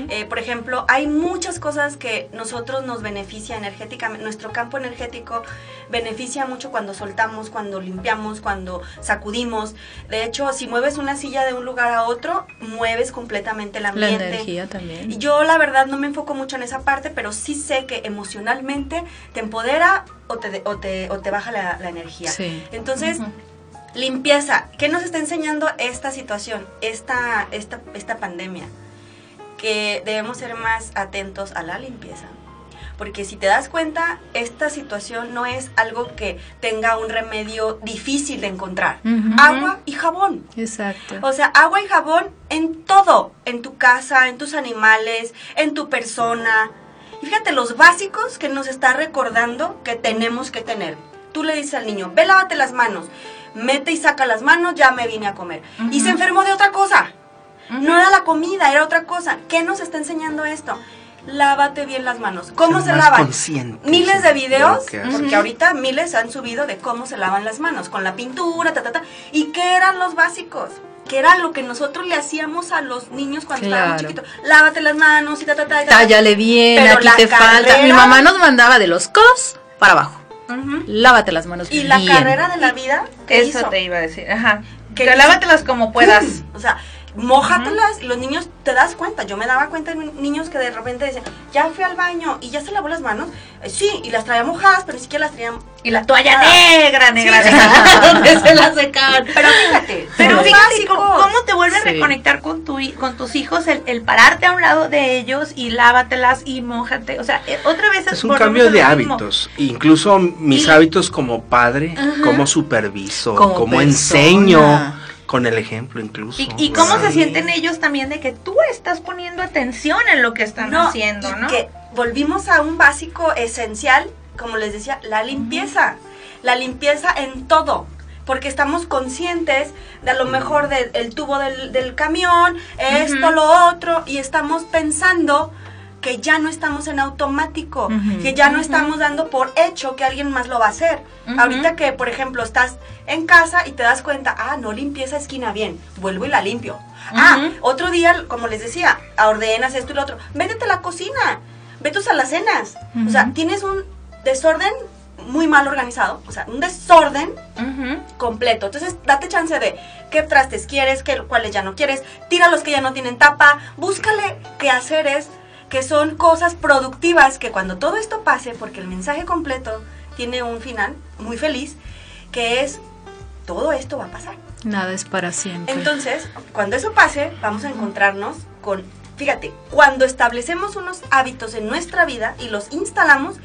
Eh, por ejemplo, hay muchas cosas que nosotros nos beneficia energéticamente, nuestro campo energético beneficia mucho cuando soltamos, cuando limpiamos, cuando sacudimos. De hecho, si mueves una silla de un lugar a otro, mueves completamente el La ambiente. energía también. Yo la verdad no me enfoco mucho en esa parte, pero sí sé que emocionalmente te empodera o te, o te, o te baja la, la energía. Sí. Entonces, limpieza. ¿Qué nos está enseñando esta situación, esta, esta, esta pandemia? Que debemos ser más atentos a la limpieza. Porque si te das cuenta, esta situación no es algo que tenga un remedio difícil de encontrar. Agua y jabón. Exacto. O sea, agua y jabón en todo, en tu casa, en tus animales, en tu persona. Y fíjate los básicos que nos está recordando que tenemos que tener. Tú le dices al niño, ve, lávate las manos. Mete y saca las manos, ya me vine a comer. Y se enfermó de otra cosa. No era la comida, era otra cosa. ¿Qué nos está enseñando esto? Lávate bien las manos. ¿Cómo Ser se lavan? Miles de de videos, porque ahorita miles han subido de cómo se lavan las manos, con la pintura, ta, ta, ta. ¿Y qué eran los básicos? Que era lo que nosotros le hacíamos a los niños cuando estábamos Claro. chiquitos. Lávate las manos y ta, ta, ta. y ta. Tállale bien, Pero aquí la te falta. Mi carrera- mamá nos mandaba de los codos para abajo. Lávate las manos Y la carrera de la vida, ¿qué Eso hizo? te iba a decir. Ajá. ¿Qué Que lávatelas como puedas. O sea, mójatelas y los niños te das cuenta. Yo me daba cuenta de niños que de repente decían, ya fui al baño y ya se lavó las manos. Eh, sí, y las traía mojadas, pero ni siquiera las traían. Y la toalla Ah. negra, negra, Sí. negra. donde se la secaban. Pero fíjate, Pero fíjate cómo, cómo te vuelve a reconectar con, tu, con tus hijos el, el pararte a un lado de ellos y lávatelas y mójate. O sea, eh, otra vez Es un volvemos cambio de mismo. hábitos. Incluso mis Y- hábitos como padre, como superviso, Como como, enseño, con el ejemplo incluso. Y, y cómo se sienten ellos también de que tú estás poniendo atención en lo que están No, haciendo, y ¿no? Que volvimos a un básico esencial, como les decía, la limpieza. La limpieza en todo. Porque estamos conscientes de a lo mejor del el tubo del, del camión, esto, lo otro, y estamos pensando que ya no estamos en automático, que ya no estamos dando por hecho que alguien más lo va a hacer. Ahorita que, por ejemplo, estás en casa y te das cuenta, ah, no limpié esa esquina bien, vuelvo y la limpio. Ah, otro día, como les decía, ordenas esto y lo otro, métete a la cocina, ve tus alacenas. O sea, tienes un desorden muy mal organizado, o sea, un desorden completo. Entonces, date chance de qué trastes quieres, qué, cuáles ya no quieres, tira los que ya no tienen tapa, búscale qué haceres que son cosas productivas que cuando todo esto pase, porque el mensaje completo tiene un final muy feliz, que es todo esto va a pasar. Nada es para siempre. Entonces, cuando eso pase, vamos a encontrarnos con fíjate, cuando establecemos unos hábitos en nuestra vida y los instalamos,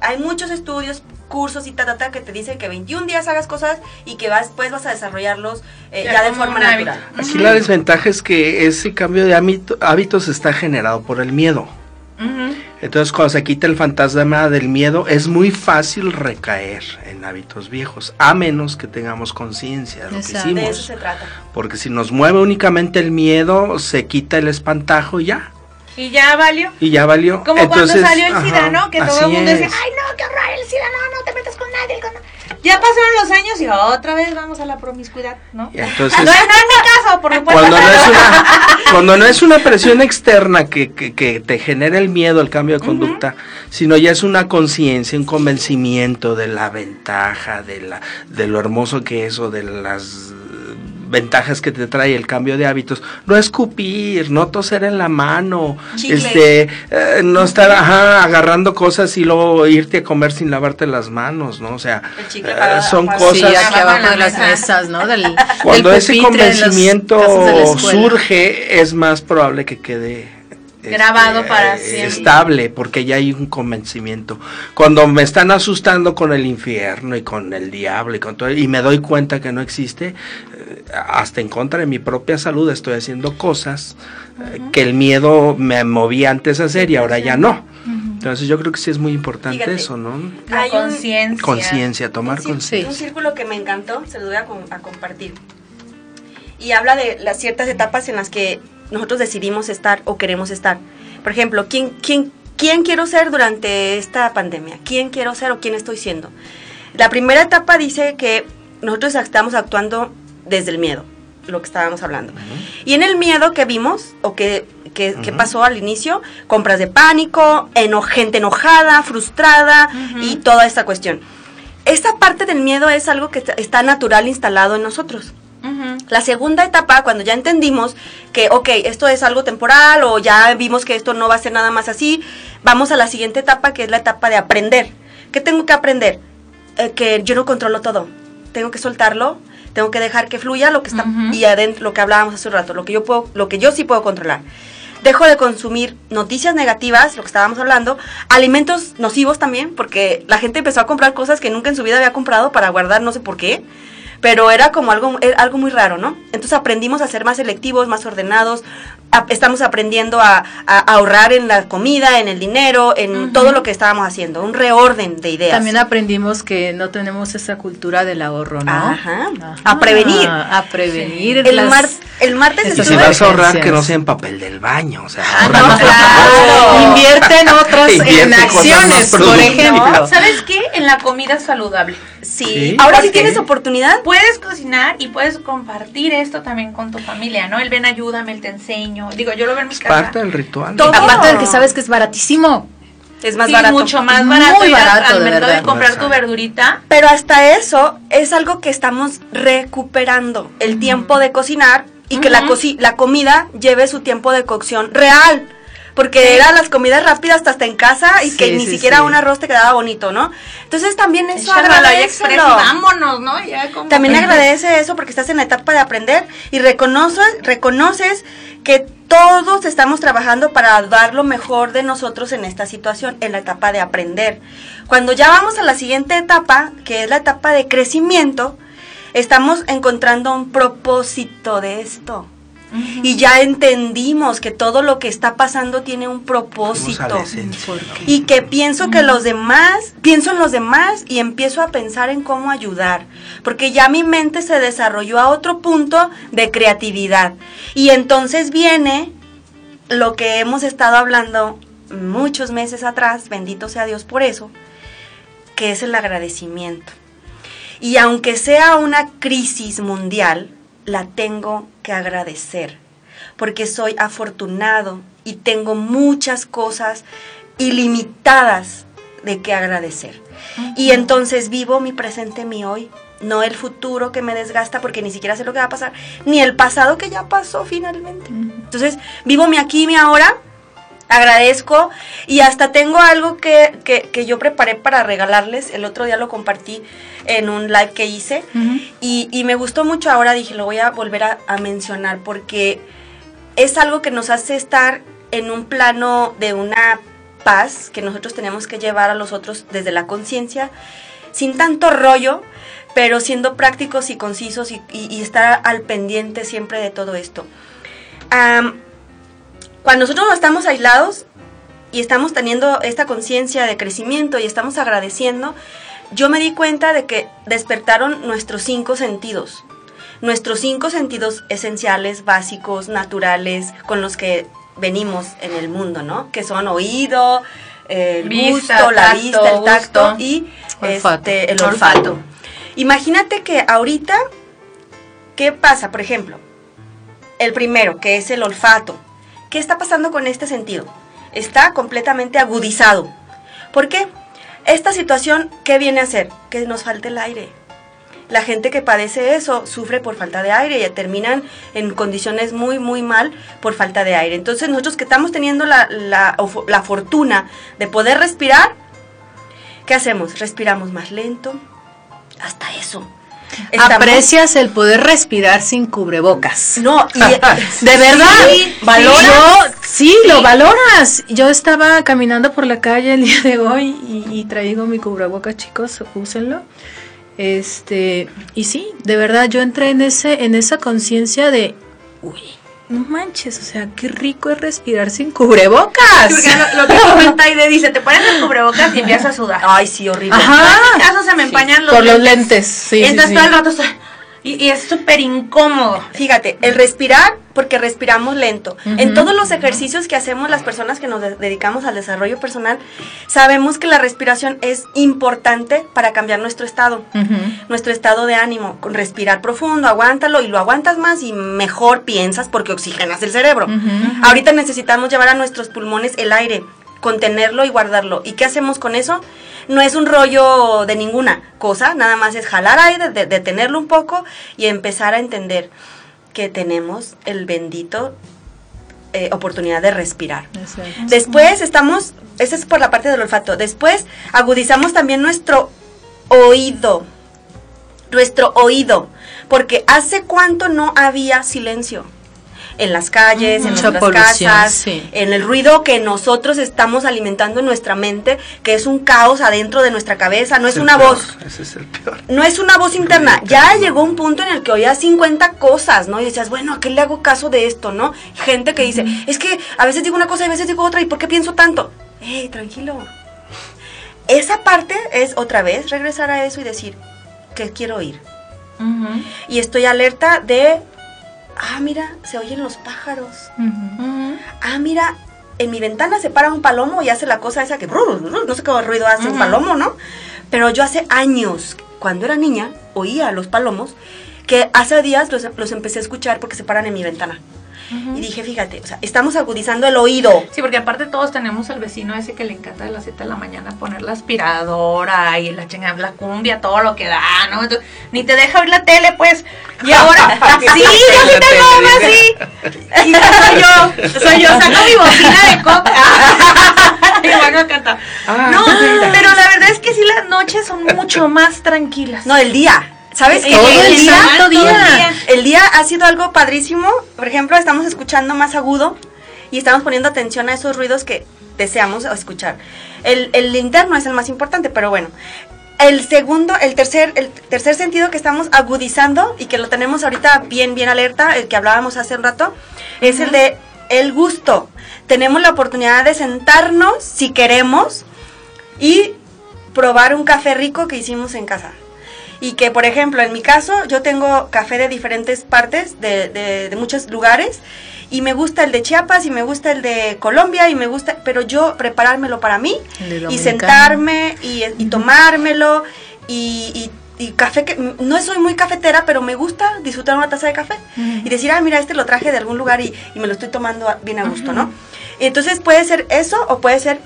hay muchos estudios, cursos y ta, ta, ta, que te dicen que 21 días hagas cosas y que vas, después vas a desarrollarlos eh, Ya ya, de forma hábito. natural. Aquí la desventaja es que ese cambio de hábito- hábitos está generado por el miedo. Entonces, cuando se quita el fantasma del miedo, es muy fácil recaer en hábitos viejos, a menos que tengamos conciencia de lo Exacto. que De eso hicimos. se trata. Porque si nos mueve únicamente el miedo, se quita el espantajo y ya, Y ya valió. y ya valió. Como Entonces, cuando salió el ajá, SIDA, ¿no? Que todo el mundo decía, ay no, qué horror el SIDA, no, no te metas con nadie. con- Ya pasaron los años y otra vez vamos a la promiscuidad, ¿no? Entonces, no, no es mi caso, por supuesto. cuando no es una, cuando no es una presión externa que, que- que te genera el miedo, el cambio de conducta, sino ya es una conciencia, un convencimiento de la ventaja, de, la, de lo hermoso que es o de las ventajas que te trae el cambio de hábitos, no escupir, no toser en la mano, Chicle. este, eh, no estar ajá, agarrando cosas y luego irte a comer sin lavarte las manos, ¿no? O sea, eh, para- son para- Sí, cosas aquí abajo abajo de la de las mesa. mesas, ¿no? Del, cuando del ese convencimiento surge, es más probable que quede este, Grabado para eh, siempre. estable, porque ya hay un convencimiento. Cuando me están asustando con el infierno y con el diablo y con todo, y me doy cuenta que no existe, eh, hasta en contra de mi propia salud estoy haciendo cosas eh, que el miedo me movía antes a hacer y ahora ya no. Entonces yo creo que sí es muy importante Fíjate. eso, ¿no? La conciencia. Conciencia, tomar conciencia. un círculo que me encantó, se lo voy a, com- a compartir. Y habla de las ciertas etapas en las que nosotros decidimos estar o queremos estar. Por ejemplo, ¿quién, quién, quién quiero ser durante esta pandemia? ¿Quién quiero ser o quién estoy siendo? La primera etapa dice que nosotros estamos actuando desde el miedo, lo que estábamos hablando. Y en el miedo que vimos o que, que, que Ujú. pasó al inicio, compras de pánico, eno- gente enojada, frustrada y toda esta cuestión. Esta parte del miedo es algo que está- está natural instalado en nosotros. La segunda etapa, cuando ya entendimos que, ok, esto es algo temporal o ya vimos que esto no va a ser nada más así, vamos a la siguiente etapa, que es la etapa de aprender. ¿Qué tengo que aprender? Eh, que yo no controlo todo. Tengo que soltarlo, tengo que dejar que fluya lo que está Ujú. y adentro, lo que hablábamos hace un rato, lo que yo puedo, lo que yo sí puedo controlar. Dejo de consumir noticias negativas, lo que estábamos hablando, alimentos nocivos también, porque la gente empezó a comprar cosas que nunca en su vida había comprado para guardar, no sé por qué pero era como algo, era algo muy raro, ¿no? Entonces aprendimos a ser más selectivos, más ordenados, a- estamos aprendiendo a, a ahorrar en la comida, en el dinero, en todo lo que estábamos haciendo, un reorden de ideas. También aprendimos que no tenemos esa cultura del ahorro, ¿no? Ajá. A prevenir. A prevenir. el, las- mar- el martes Y si estuve- vas a ahorrar, que no sea en papel del baño, o sea, Ah, ahorra no, claro. Invierte en otras, Invierte en acciones, por ejemplo. ¿Sabes qué? En la comida saludable. Sí. Sí. Ahora sí Porque- tienes oportunidad. Puedes cocinar y puedes compartir esto también con tu familia, ¿no? El ven, ayúdame, el te enseño. Digo, yo lo veo en mi Es casa. parte del ritual. Todo. Aparte del que sabes que es baratísimo. Es más Sí, barato. mucho más Muy barato. a- barato, al de mercado verdad. y comprar tu verdurita. Pero hasta eso es algo que estamos recuperando. El tiempo de cocinar y que la, coci- la comida lleve su tiempo de cocción real. Porque eran las comidas rápidas hasta en casa y que Sí, ni sí, siquiera sí. un arroz te quedaba bonito, ¿no? Entonces también eso agradecelo. vámonos, ¿no? Ya como- También agradece eso porque estás en la etapa de aprender y reconoces, reconoces que todos estamos trabajando para dar lo mejor de nosotros en esta situación, en la etapa de aprender. Cuando ya vamos a la siguiente etapa, que es la etapa de crecimiento, estamos encontrando un propósito de esto. Y ya entendimos que todo lo que está pasando tiene un propósito. Y que pienso que los demás, pienso en los demás y empiezo a pensar en cómo ayudar. Porque ya mi mente se desarrolló a otro punto de creatividad. Y entonces viene lo que hemos estado hablando muchos meses atrás, bendito sea Dios por eso, que es el agradecimiento. Y aunque sea una crisis mundial, la tengo que agradecer, porque soy afortunado y tengo muchas cosas ilimitadas de que agradecer. Y entonces vivo mi presente, mi hoy, no el futuro que me desgasta porque ni siquiera sé lo que va a pasar, ni el pasado que ya pasó finalmente. Entonces vivo mi aquí y mi ahora, agradezco y hasta tengo algo que, que, que yo preparé para regalarles, el otro día lo compartí en un live que hice y, y me gustó mucho ahora, dije, lo voy a volver a, a mencionar porque es algo que nos hace estar en un plano de una paz que nosotros tenemos que llevar a los otros desde la conciencia, sin tanto rollo, pero siendo prácticos y concisos y, y- y estar al pendiente siempre de todo esto. Cuando nosotros no estamos aislados y estamos teniendo esta conciencia de crecimiento y estamos agradeciendo, yo me di cuenta de que despertaron nuestros cinco sentidos. Nuestros cinco sentidos esenciales, básicos, naturales, con los que venimos en el mundo, ¿no? Que son oído, el Vista, gusto, la tacto, vista, el tacto gusto. y Olfato. este, el Olfato. olfato. Imagínate que ahorita, ¿qué pasa? Por ejemplo, el primero, que es el olfato. ¿Qué está pasando con este sentido? Está completamente agudizado. ¿Por qué? Esta situación, ¿qué viene a hacer? Que nos falte el aire. La gente que padece eso sufre por falta de aire y terminan en condiciones muy, muy mal por falta de aire. Entonces nosotros que estamos teniendo la, la, fortuna de poder respirar, ¿qué hacemos? Respiramos más lento. Hasta eso. Estamos- Aprecias el poder respirar sin cubrebocas. No, y, De verdad, Sí. ¿valoras? Sí, lo valoras. Yo estaba caminando por la calle el día de hoy y, y traigo mi cubrebocas, chicos, úsenlo. Este, y sí, de verdad yo entré en ese en esa conciencia de uy, no manches, o sea, qué rico es respirar sin cubrebocas. Sí, lo, lo que comenta Aide dice, te pones el cubrebocas y empiezas a sudar. Ay, sí, horrible. Ajá. En mi caso se me empañan los Por los lentes. lentes, sí. sí. todo el rato... Y, y es súper incómodo. Fíjate, el respirar, porque respiramos lento. En todos los ejercicios que hacemos las personas que nos de- dedicamos al desarrollo personal, sabemos que la respiración es importante para cambiar nuestro estado, nuestro estado de ánimo. Con respirar profundo, aguántalo y lo aguantas más y mejor piensas porque oxigenas el cerebro. Ujú. Ahorita necesitamos llevar a nuestros pulmones el aire, contenerlo y guardarlo. ¿Y qué hacemos con eso? No es un rollo de ninguna cosa, nada más es jalar aire, de- detenerlo un poco y empezar a entender que tenemos el bendito eh, oportunidad de respirar. Exacto. Después estamos, esa es por la parte del olfato. Después agudizamos también nuestro oído. Nuestro oído. Porque hace cuánto no había silencio. En las calles, en nuestras casas, sí. en el ruido que nosotros estamos alimentando en nuestra mente, que es un caos adentro de nuestra cabeza, no es una peor, voz Ese es el peor. no es una voz interna. Ya llegó un punto en el que oías 50 cosas, ¿no? Y decías, bueno, ¿a qué le hago caso de esto, no? Gente que dice, es que a veces digo una cosa y a veces digo otra, ¿y por qué pienso tanto? ¡Ey, tranquilo! Esa parte es otra vez regresar a eso y decir, ¿qué quiero oír? Y estoy alerta de, ah, mira, se oyen los pájaros. Ah, mira, en mi ventana se para un palomo y hace la cosa esa que no sé qué ruido hace un Ujú. palomo, ¿no? Pero yo hace años, cuando era niña, oía a los palomos que hace días los, los empecé a escuchar porque se paran en mi ventana. Y dije, fíjate, o sea, estamos agudizando el oído. Sí, porque aparte todos tenemos al vecino ese que le encanta de las 7 de la mañana poner la aspiradora y la chingada, la cumbia, todo lo que da, ¿no? Entonces, ni te deja ver la tele, pues. Y ahora, sí, yo sí tengo así. Y soy yo, soy yo, saco mi bocina de coca. Y bueno, a cantar. No, pero la verdad es que sí, las noches son mucho más tranquilas. No, el día. ¿Sabes qué? Todo el día, santo todo el día. el día ha sido algo padrísimo. Por ejemplo, estamos escuchando más agudo y estamos poniendo atención a esos ruidos que deseamos escuchar. El, el interno es el más importante, pero bueno. El segundo, el tercer, el tercer sentido que estamos agudizando y que lo tenemos ahorita bien, bien alerta, el que hablábamos hace un rato, es el de el gusto. Tenemos la oportunidad de sentarnos, si queremos, y probar un café rico que hicimos en casa. Y que, por ejemplo, en mi caso, yo tengo café de diferentes partes, de, de- de muchos lugares, y me gusta el de Chiapas, y me gusta el de Colombia, y me gusta, pero yo preparármelo para mí, y sentarme, y, y tomármelo, y, y- y café que, no soy muy cafetera, pero me gusta disfrutar una taza de café, y decir, ah, mira, este lo traje de algún lugar y, y me lo estoy tomando a- bien a gusto, ¿no? Entonces puede ser eso, o puede ser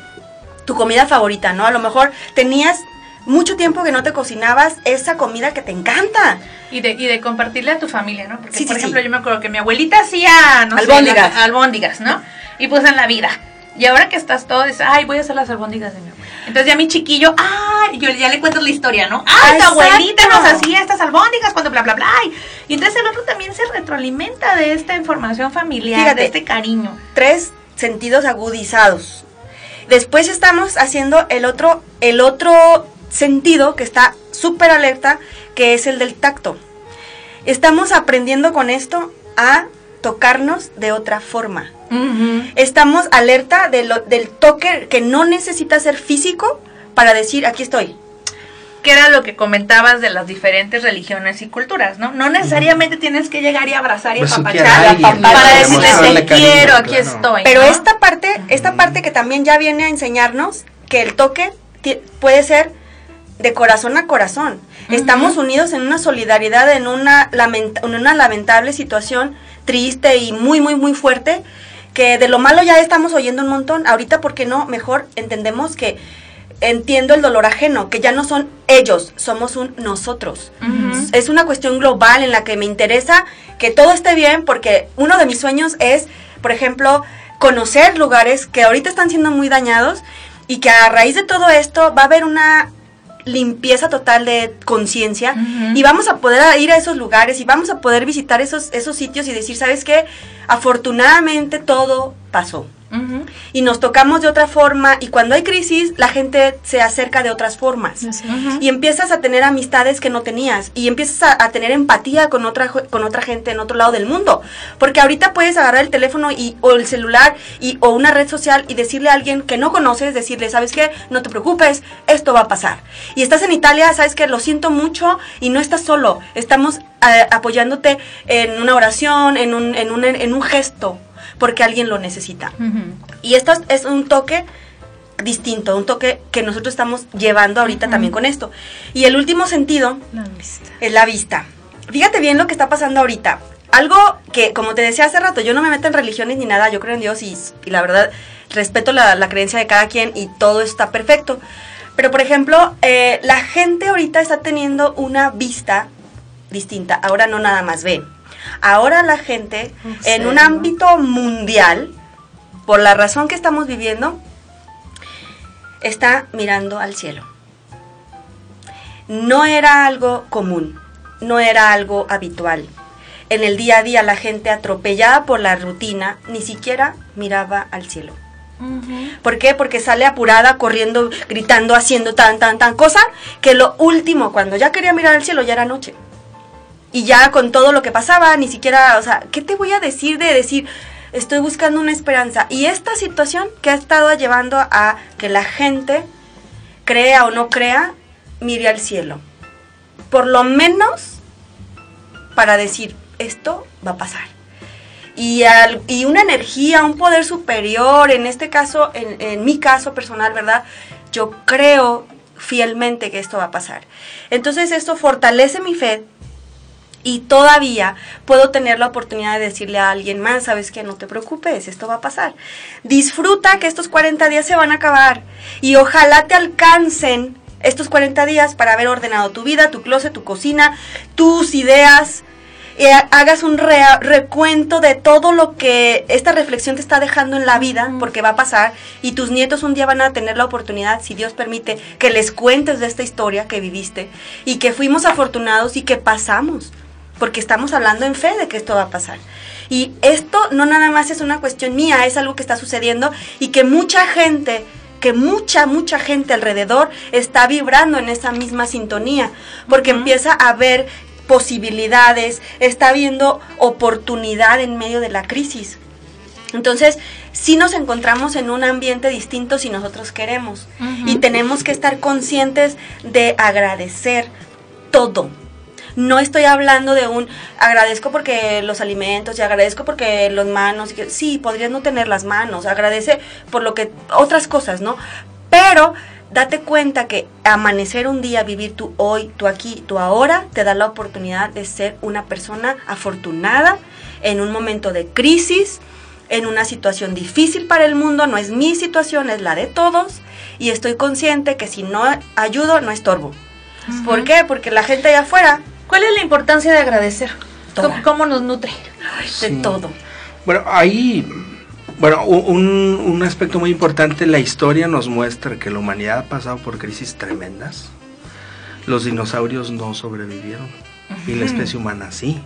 tu comida favorita, ¿no? A lo mejor tenías mucho tiempo que no te cocinabas esa comida que te encanta. Y de, y de compartirle a tu familia, ¿no? Porque, Sí, por sí, ejemplo, sí. yo me acuerdo que mi abuelita hacía, no Albóndigas. sé, la- albóndigas, ¿no? Y pues en la vida. Y ahora que estás todo, dices, ay, voy a hacer las albóndigas de mi abuela. Entonces ya mi chiquillo, ay, yo ya le cuento la historia, ¿no? Ay, tu abuelita nos hacía estas albóndigas cuando bla, bla, bla. Y entonces el otro también se retroalimenta de esta información familiar, Fíjate. de este cariño. tres sentidos agudizados. Después estamos haciendo el otro, el otro sentido que está súper alerta, que es el del tacto. Estamos aprendiendo con esto a tocarnos de otra forma. Estamos alerta de lo- del toque que no necesita ser físico para decir, aquí estoy. que era lo que comentabas de las diferentes religiones y culturas, ¿no? No necesariamente tienes que llegar y abrazar y apapachar alguien, para para decirle te quiero, aquí claro. estoy. Pero ¿no? esta parte, esta parte que también ya viene a enseñarnos que el toque puede ser de corazón a corazón. Estamos unidos en una solidaridad, en una, lamenta- en una lamentable situación triste y muy, muy, muy fuerte, que de lo malo ya estamos oyendo un montón. Ahorita, ¿por qué no? Mejor entendemos que entiendo el dolor ajeno, que ya no son ellos, somos un nosotros. Es una cuestión global en la que me interesa que todo esté bien porque uno de mis sueños es, por ejemplo, conocer lugares que ahorita están siendo muy dañados y que a raíz de todo esto va a haber una limpieza total de conciencia y vamos a poder ir a esos lugares y vamos a poder visitar esos, esos sitios y decir, ¿sabes qué? Afortunadamente todo pasó Y nos tocamos de otra forma y cuando hay crisis la gente se acerca de otras formas. Y empiezas a tener amistades que no tenías y empiezas a, a tener empatía con otra con otra gente en otro lado del mundo. Porque ahorita puedes agarrar el teléfono y o el celular y o una red social y decirle a alguien que no conoces decirle sabes qué no te preocupes esto va a pasar y estás en Italia sabes que lo siento mucho y no estás solo. Estamos eh, apoyándote en una oración en un en un en un gesto porque alguien lo necesita y esto es, un toque distinto, un toque que nosotros estamos llevando ahorita también con esto. Y el último sentido La vista. es la vista. Fíjate bien lo que está pasando ahorita. Algo que, como te decía hace rato, yo no me meto en religiones ni nada, yo creo en Dios y, y la verdad respeto la, la creencia de cada quien y todo está perfecto. Pero, por ejemplo, eh, la gente ahorita está teniendo una vista distinta. Ahora no nada más ve. Ahora la gente, en un ámbito mundial, por la razón que estamos viviendo, está mirando al cielo. No era algo común, no era algo habitual. En el día a día la gente atropellada por la rutina ni siquiera miraba al cielo. ¿Por qué? Porque sale apurada, corriendo, gritando, haciendo tan, tan, tan cosa, que lo último, cuando ya quería mirar al cielo, ya era noche. Y ya con todo lo que pasaba, ni siquiera, o sea, ¿qué te voy a decir de decir, estoy buscando una esperanza? Y esta situación que ha estado llevando a que la gente, crea o no crea, mire al cielo. Por lo menos para decir, esto va a pasar y, al- y una energía, un poder superior, en este caso, en, en mi caso personal, ¿verdad? Yo creo fielmente que esto va a pasar. Entonces esto fortalece mi fe y todavía puedo tener la oportunidad de decirle a alguien más, sabes que no te preocupes, esto va a pasar. Disfruta que estos 40 días se van a acabar y ojalá te alcancen estos 40 días para haber ordenado tu vida, tu closet, tu cocina, tus ideas, ha- hagas un recuento de todo lo que esta reflexión te está dejando en la vida, porque va a pasar, y tus nietos un día van a tener la oportunidad, si Dios permite, que les cuentes de esta historia que viviste, y que fuimos afortunados y que pasamos, porque estamos hablando en fe de que esto va a pasar. Y esto no nada más es una cuestión mía, es algo que está sucediendo y que mucha gente que mucha, mucha gente alrededor está vibrando en esa misma sintonía, porque empieza a ver posibilidades, está viendo oportunidad en medio de la crisis. Entonces, sí nos encontramos en un ambiente distinto si nosotros queremos. Y tenemos que estar conscientes de agradecer todo. No estoy hablando de un agradezco porque los alimentos y agradezco porque los manos, y que- sí, podrías no tener las manos, agradece por lo que otras cosas, ¿no? Pero date cuenta que amanecer un día, vivir tu hoy, tu aquí, tu ahora, te da la oportunidad de ser una persona afortunada en un momento de crisis, en una situación difícil para el mundo, no es mi situación, es la de todos, y estoy consciente que si no ayudo, no estorbo. ¿Por qué? Porque la gente allá afuera, ¿Cuál es la importancia de agradecer? ¿Cómo, cómo nos nutre? de Sí. todo. Bueno, ahí Bueno, un, un aspecto muy importante, la historia nos muestra que la humanidad ha pasado por crisis tremendas. Los dinosaurios no sobrevivieron y la especie humana sí.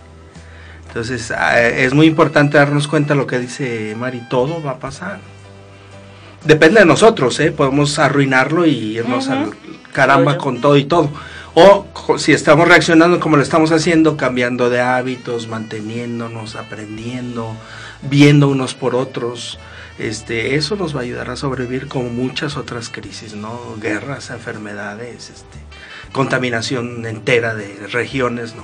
Entonces ah, es muy importante darnos cuenta de lo que dice Mari, todo va a pasar. Depende de nosotros, ¿eh? podemos arruinarlo y irnos al caramba con todo y todo. O si estamos reaccionando como lo estamos haciendo, cambiando de hábitos, manteniéndonos, aprendiendo, viendo unos por otros, este, eso nos va a ayudar a sobrevivir como muchas otras crisis, ¿no? Guerras, enfermedades, este, contaminación entera de regiones, ¿no?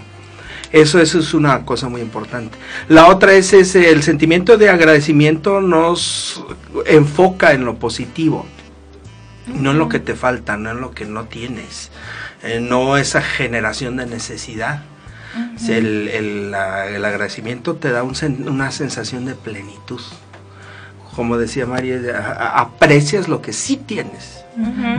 Eso, eso es una cosa muy importante. La otra es ese, el sentimiento de agradecimiento nos enfoca en lo positivo, no en lo que te falta, no en lo que no tienes, eh, no esa generación de necesidad. el, el, el, agradecimiento te da un, una sensación de plenitud. Como decía María, aprecias lo que sí tienes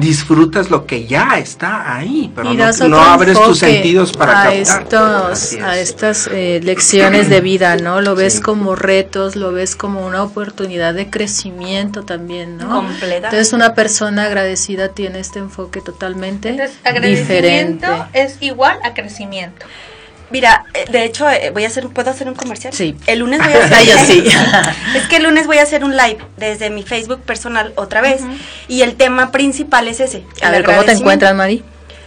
disfrutas lo que ya está ahí, pero no, abres tus sentidos para a Estos, a estas eh, lecciones de vida, ¿no? Lo ves como retos, lo ves como una oportunidad de crecimiento también, ¿no? Completa. Entonces una persona agradecida tiene este enfoque totalmente Entonces, agradecimiento es igual a crecimiento. Mira, eh, de hecho, eh, voy a hacer, ¿puedo hacer un comercial? Sí. El lunes voy a hacer. Yo sí. es que el lunes voy a hacer un live desde mi Facebook personal otra vez. Y el tema principal es ese. A ver, ¿cómo te encuentran, Mari?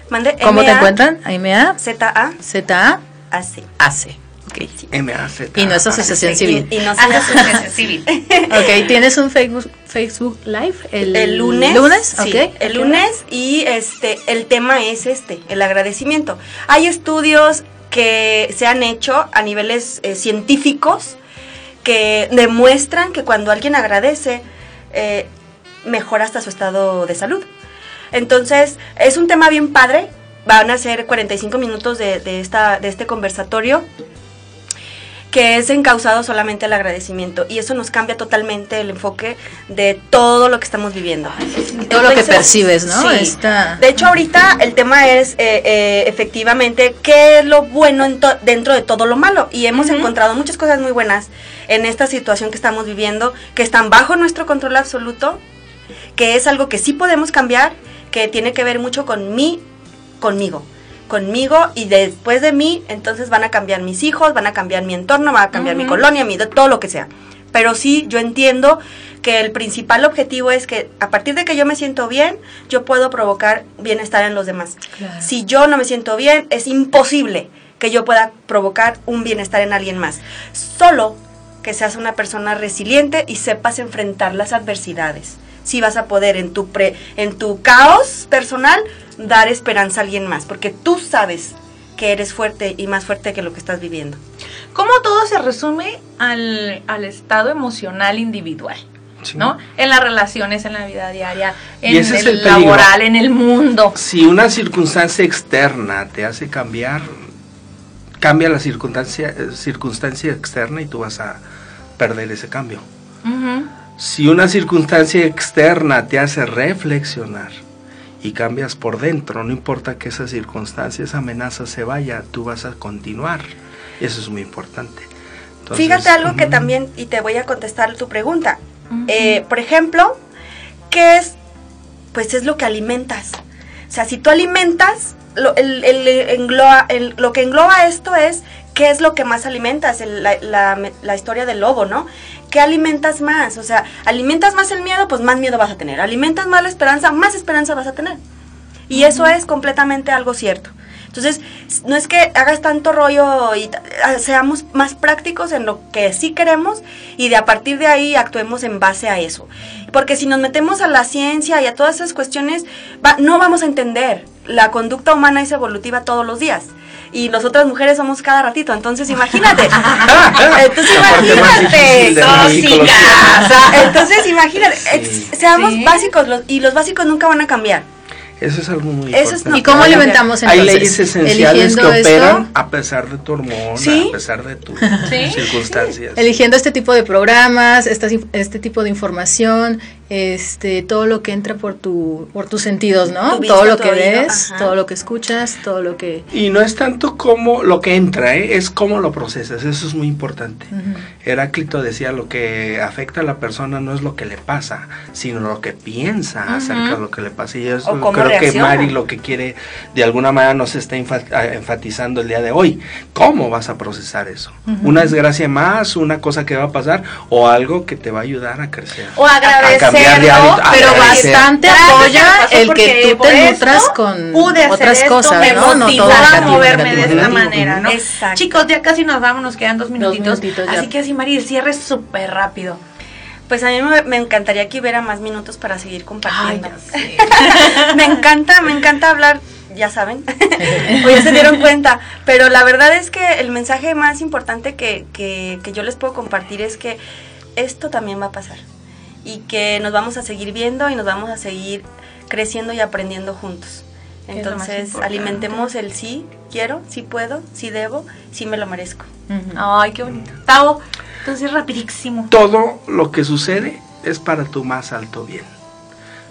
Mande, ¿Cómo te encuentran? MA. ZA. ZA. AC. AC. Okay. MAZ. Y no es asociación civil. Y, no es asociación civil. ok, ¿tienes un Facebook, Facebook Live el, el lunes? lunes? Sí, okay. el lunes y este el tema es este, el agradecimiento. Hay estudios que se han hecho a niveles eh, científicos que demuestran que cuando alguien agradece, eh, mejora hasta su estado de salud. Entonces, es un tema bien padre. Van a ser 45 minutos de, de, esta, de este conversatorio que es encausado solamente al agradecimiento y eso nos cambia totalmente el enfoque de todo lo que estamos viviendo. Todo lo que percibes, ¿no? Sí. Esta... De hecho, ahorita el tema es eh, eh, efectivamente qué es lo bueno dentro de todo lo malo y hemos uh -huh. encontrado muchas cosas muy buenas en esta situación que estamos viviendo, que están bajo nuestro control absoluto, que es algo que sí podemos cambiar, que tiene que ver mucho con mí, conmigo conmigo y después de mí, entonces van a cambiar mis hijos, van a cambiar mi entorno, van a cambiar uh -huh. mi colonia, mi, todo lo que sea. Pero sí, yo entiendo que el principal objetivo es que a partir de que yo me siento bien, yo puedo provocar bienestar en los demás. Claro. Si yo no me siento bien, es imposible que yo pueda provocar un bienestar en alguien más. Solo que seas una persona resiliente y sepas enfrentar las adversidades. Si vas a poder en tu, pre, en tu caos personal dar esperanza a alguien más, porque tú sabes que eres fuerte y más fuerte que lo que estás viviendo. ¿Cómo todo se resume al, al estado emocional individual? Sí. ¿no? En las relaciones, en la vida diaria, en el, el laboral, en el mundo. Si una circunstancia externa te hace cambiar, cambia la circunstancia, circunstancia externa y tú vas a perder ese cambio. Uh -huh. Si una circunstancia externa te hace reflexionar y cambias por dentro, no importa que esa circunstancia, esa amenaza se vaya, tú vas a continuar. Eso es muy importante. Entonces, Fíjate algo uh -huh. que también, y te voy a contestar tu pregunta. Uh -huh. eh, por ejemplo, ¿qué es? Pues es lo que alimentas. O sea, si tú alimentas, lo, el, el, engloba, el, lo que engloba esto es qué es lo que más alimentas, la, la, la, historia del lobo, ¿no? ¿Qué alimentas más? O sea, alimentas más el miedo, pues más miedo vas a tener. Alimentas más la esperanza, más esperanza vas a tener. Y uh -huh. eso es completamente algo cierto. Entonces, no es que hagas tanto rollo y seamos más prácticos en lo que sí queremos y de a partir de ahí actuemos en base a eso. Porque si nos metemos a la ciencia y a todas esas cuestiones, va, no vamos a entender. La conducta humana es evolutiva todos los días y nosotras mujeres somos cada ratito, entonces imagínate. entonces imagínate. Entonces imagínate, sí. seamos sí. básicos los, y los básicos nunca van a cambiar. Eso es algo muy Eso importante. ¿Y cómo alimentamos entonces? Hay leyes esenciales que operan esto? a pesar de tu hormona, ¿Sí? a pesar de tus ¿Sí? circunstancias. Eligiendo este tipo de programas, este, este tipo de información, este todo lo que entra por tu por tus sentidos, ¿no? Tu vista, todo lo que oído, ves, ajá. todo lo que escuchas, todo lo que Y no es tanto como lo que entra, ¿eh? es cómo lo procesas, eso es muy importante. Ujú. Heráclito decía, lo que afecta a la persona no es lo que le pasa, sino lo que piensa acerca de lo que le pasa. Y eso O cómo creo que. Mari lo que quiere, de alguna manera nos está enfa- a- enfatizando el día de hoy. ¿Cómo vas a procesar eso? Una desgracia más, una cosa que va a pasar o algo que te va a ayudar a crecer. O A pero bastante apoya el que tú te nutras con pude hacer otras cosas, me ¿no? No todo a moverme de esta manera, ¿no? Exacto. Chicos, ya casi nos vamos, nos quedan dos minutitos. así que así, María, cierre súper rápido. Pues a mí me, me encantaría que hubiera más minutos para seguir compartiendo. Ay, me encanta, me encanta hablar, ya saben, o ya se dieron cuenta, pero la verdad es que el mensaje más importante que, que, que yo les puedo compartir es que esto también va a pasar y que nos vamos a seguir viendo y nos vamos a seguir creciendo y aprendiendo juntos. Entonces, alimentemos el sí quiero, sí puedo, sí debo, sí me lo merezco. Ay, qué bonito. Tavo, entonces rapidísimo. Todo lo que sucede es para tu más alto bien.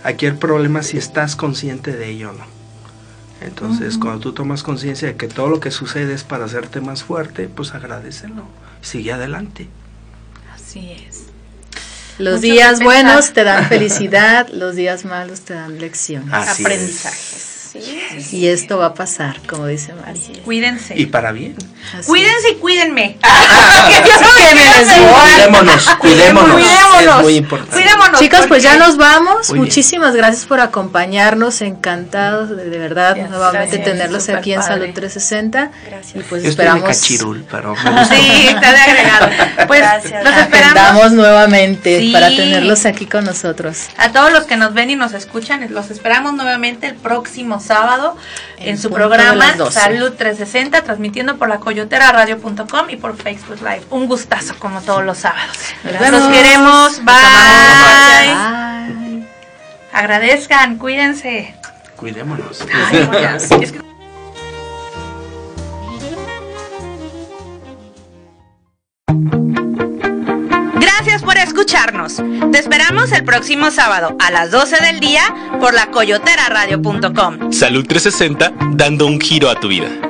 Aquí el problema es si estás consciente de ello o no. Entonces, cuando tú tomas conciencia de que todo lo que sucede es para hacerte más fuerte, pues agradecelo. Sigue adelante. Así es. Los Mucho días buenos te dan felicidad, los días malos te dan lecciones. Así es. Y esto va a pasar, como dice Mari. Cuídense. Y para bien. Así Cuídense y cuídenme. Cuidémonos, cuidémonos. Cuidémonos. Es muy importante. Cuidémonos. Chicos, pues ya nos vamos. Muy bien. Muchísimas gracias por acompañarnos. Encantados de, de verdad Gracias, nuevamente gracias, tenerlos aquí en. Salud 360. Gracias. Y pues Yo estoy de esperamos. cachirul, pero me gusta. Sí, está de agregado. Pues Gracias. los esperamos. Nuevamente Sí. para tenerlos aquí con nosotros. A todos los que nos ven y nos escuchan, los esperamos nuevamente el próximo sábado en, En su programa las 12. Salud 360, transmitiendo por la coyoteraradio.com y por Facebook Live. Un gustazo como todos los sábados. Nos Los vemos. queremos. Bye. amamos. Bye. Agradezcan, cuídense. Cuidémonos. Es que- Gracias por escucharnos. Te esperamos el próximo sábado a las 12 del día por la coyoteraradio.com. Salud 360, dando un giro a tu vida.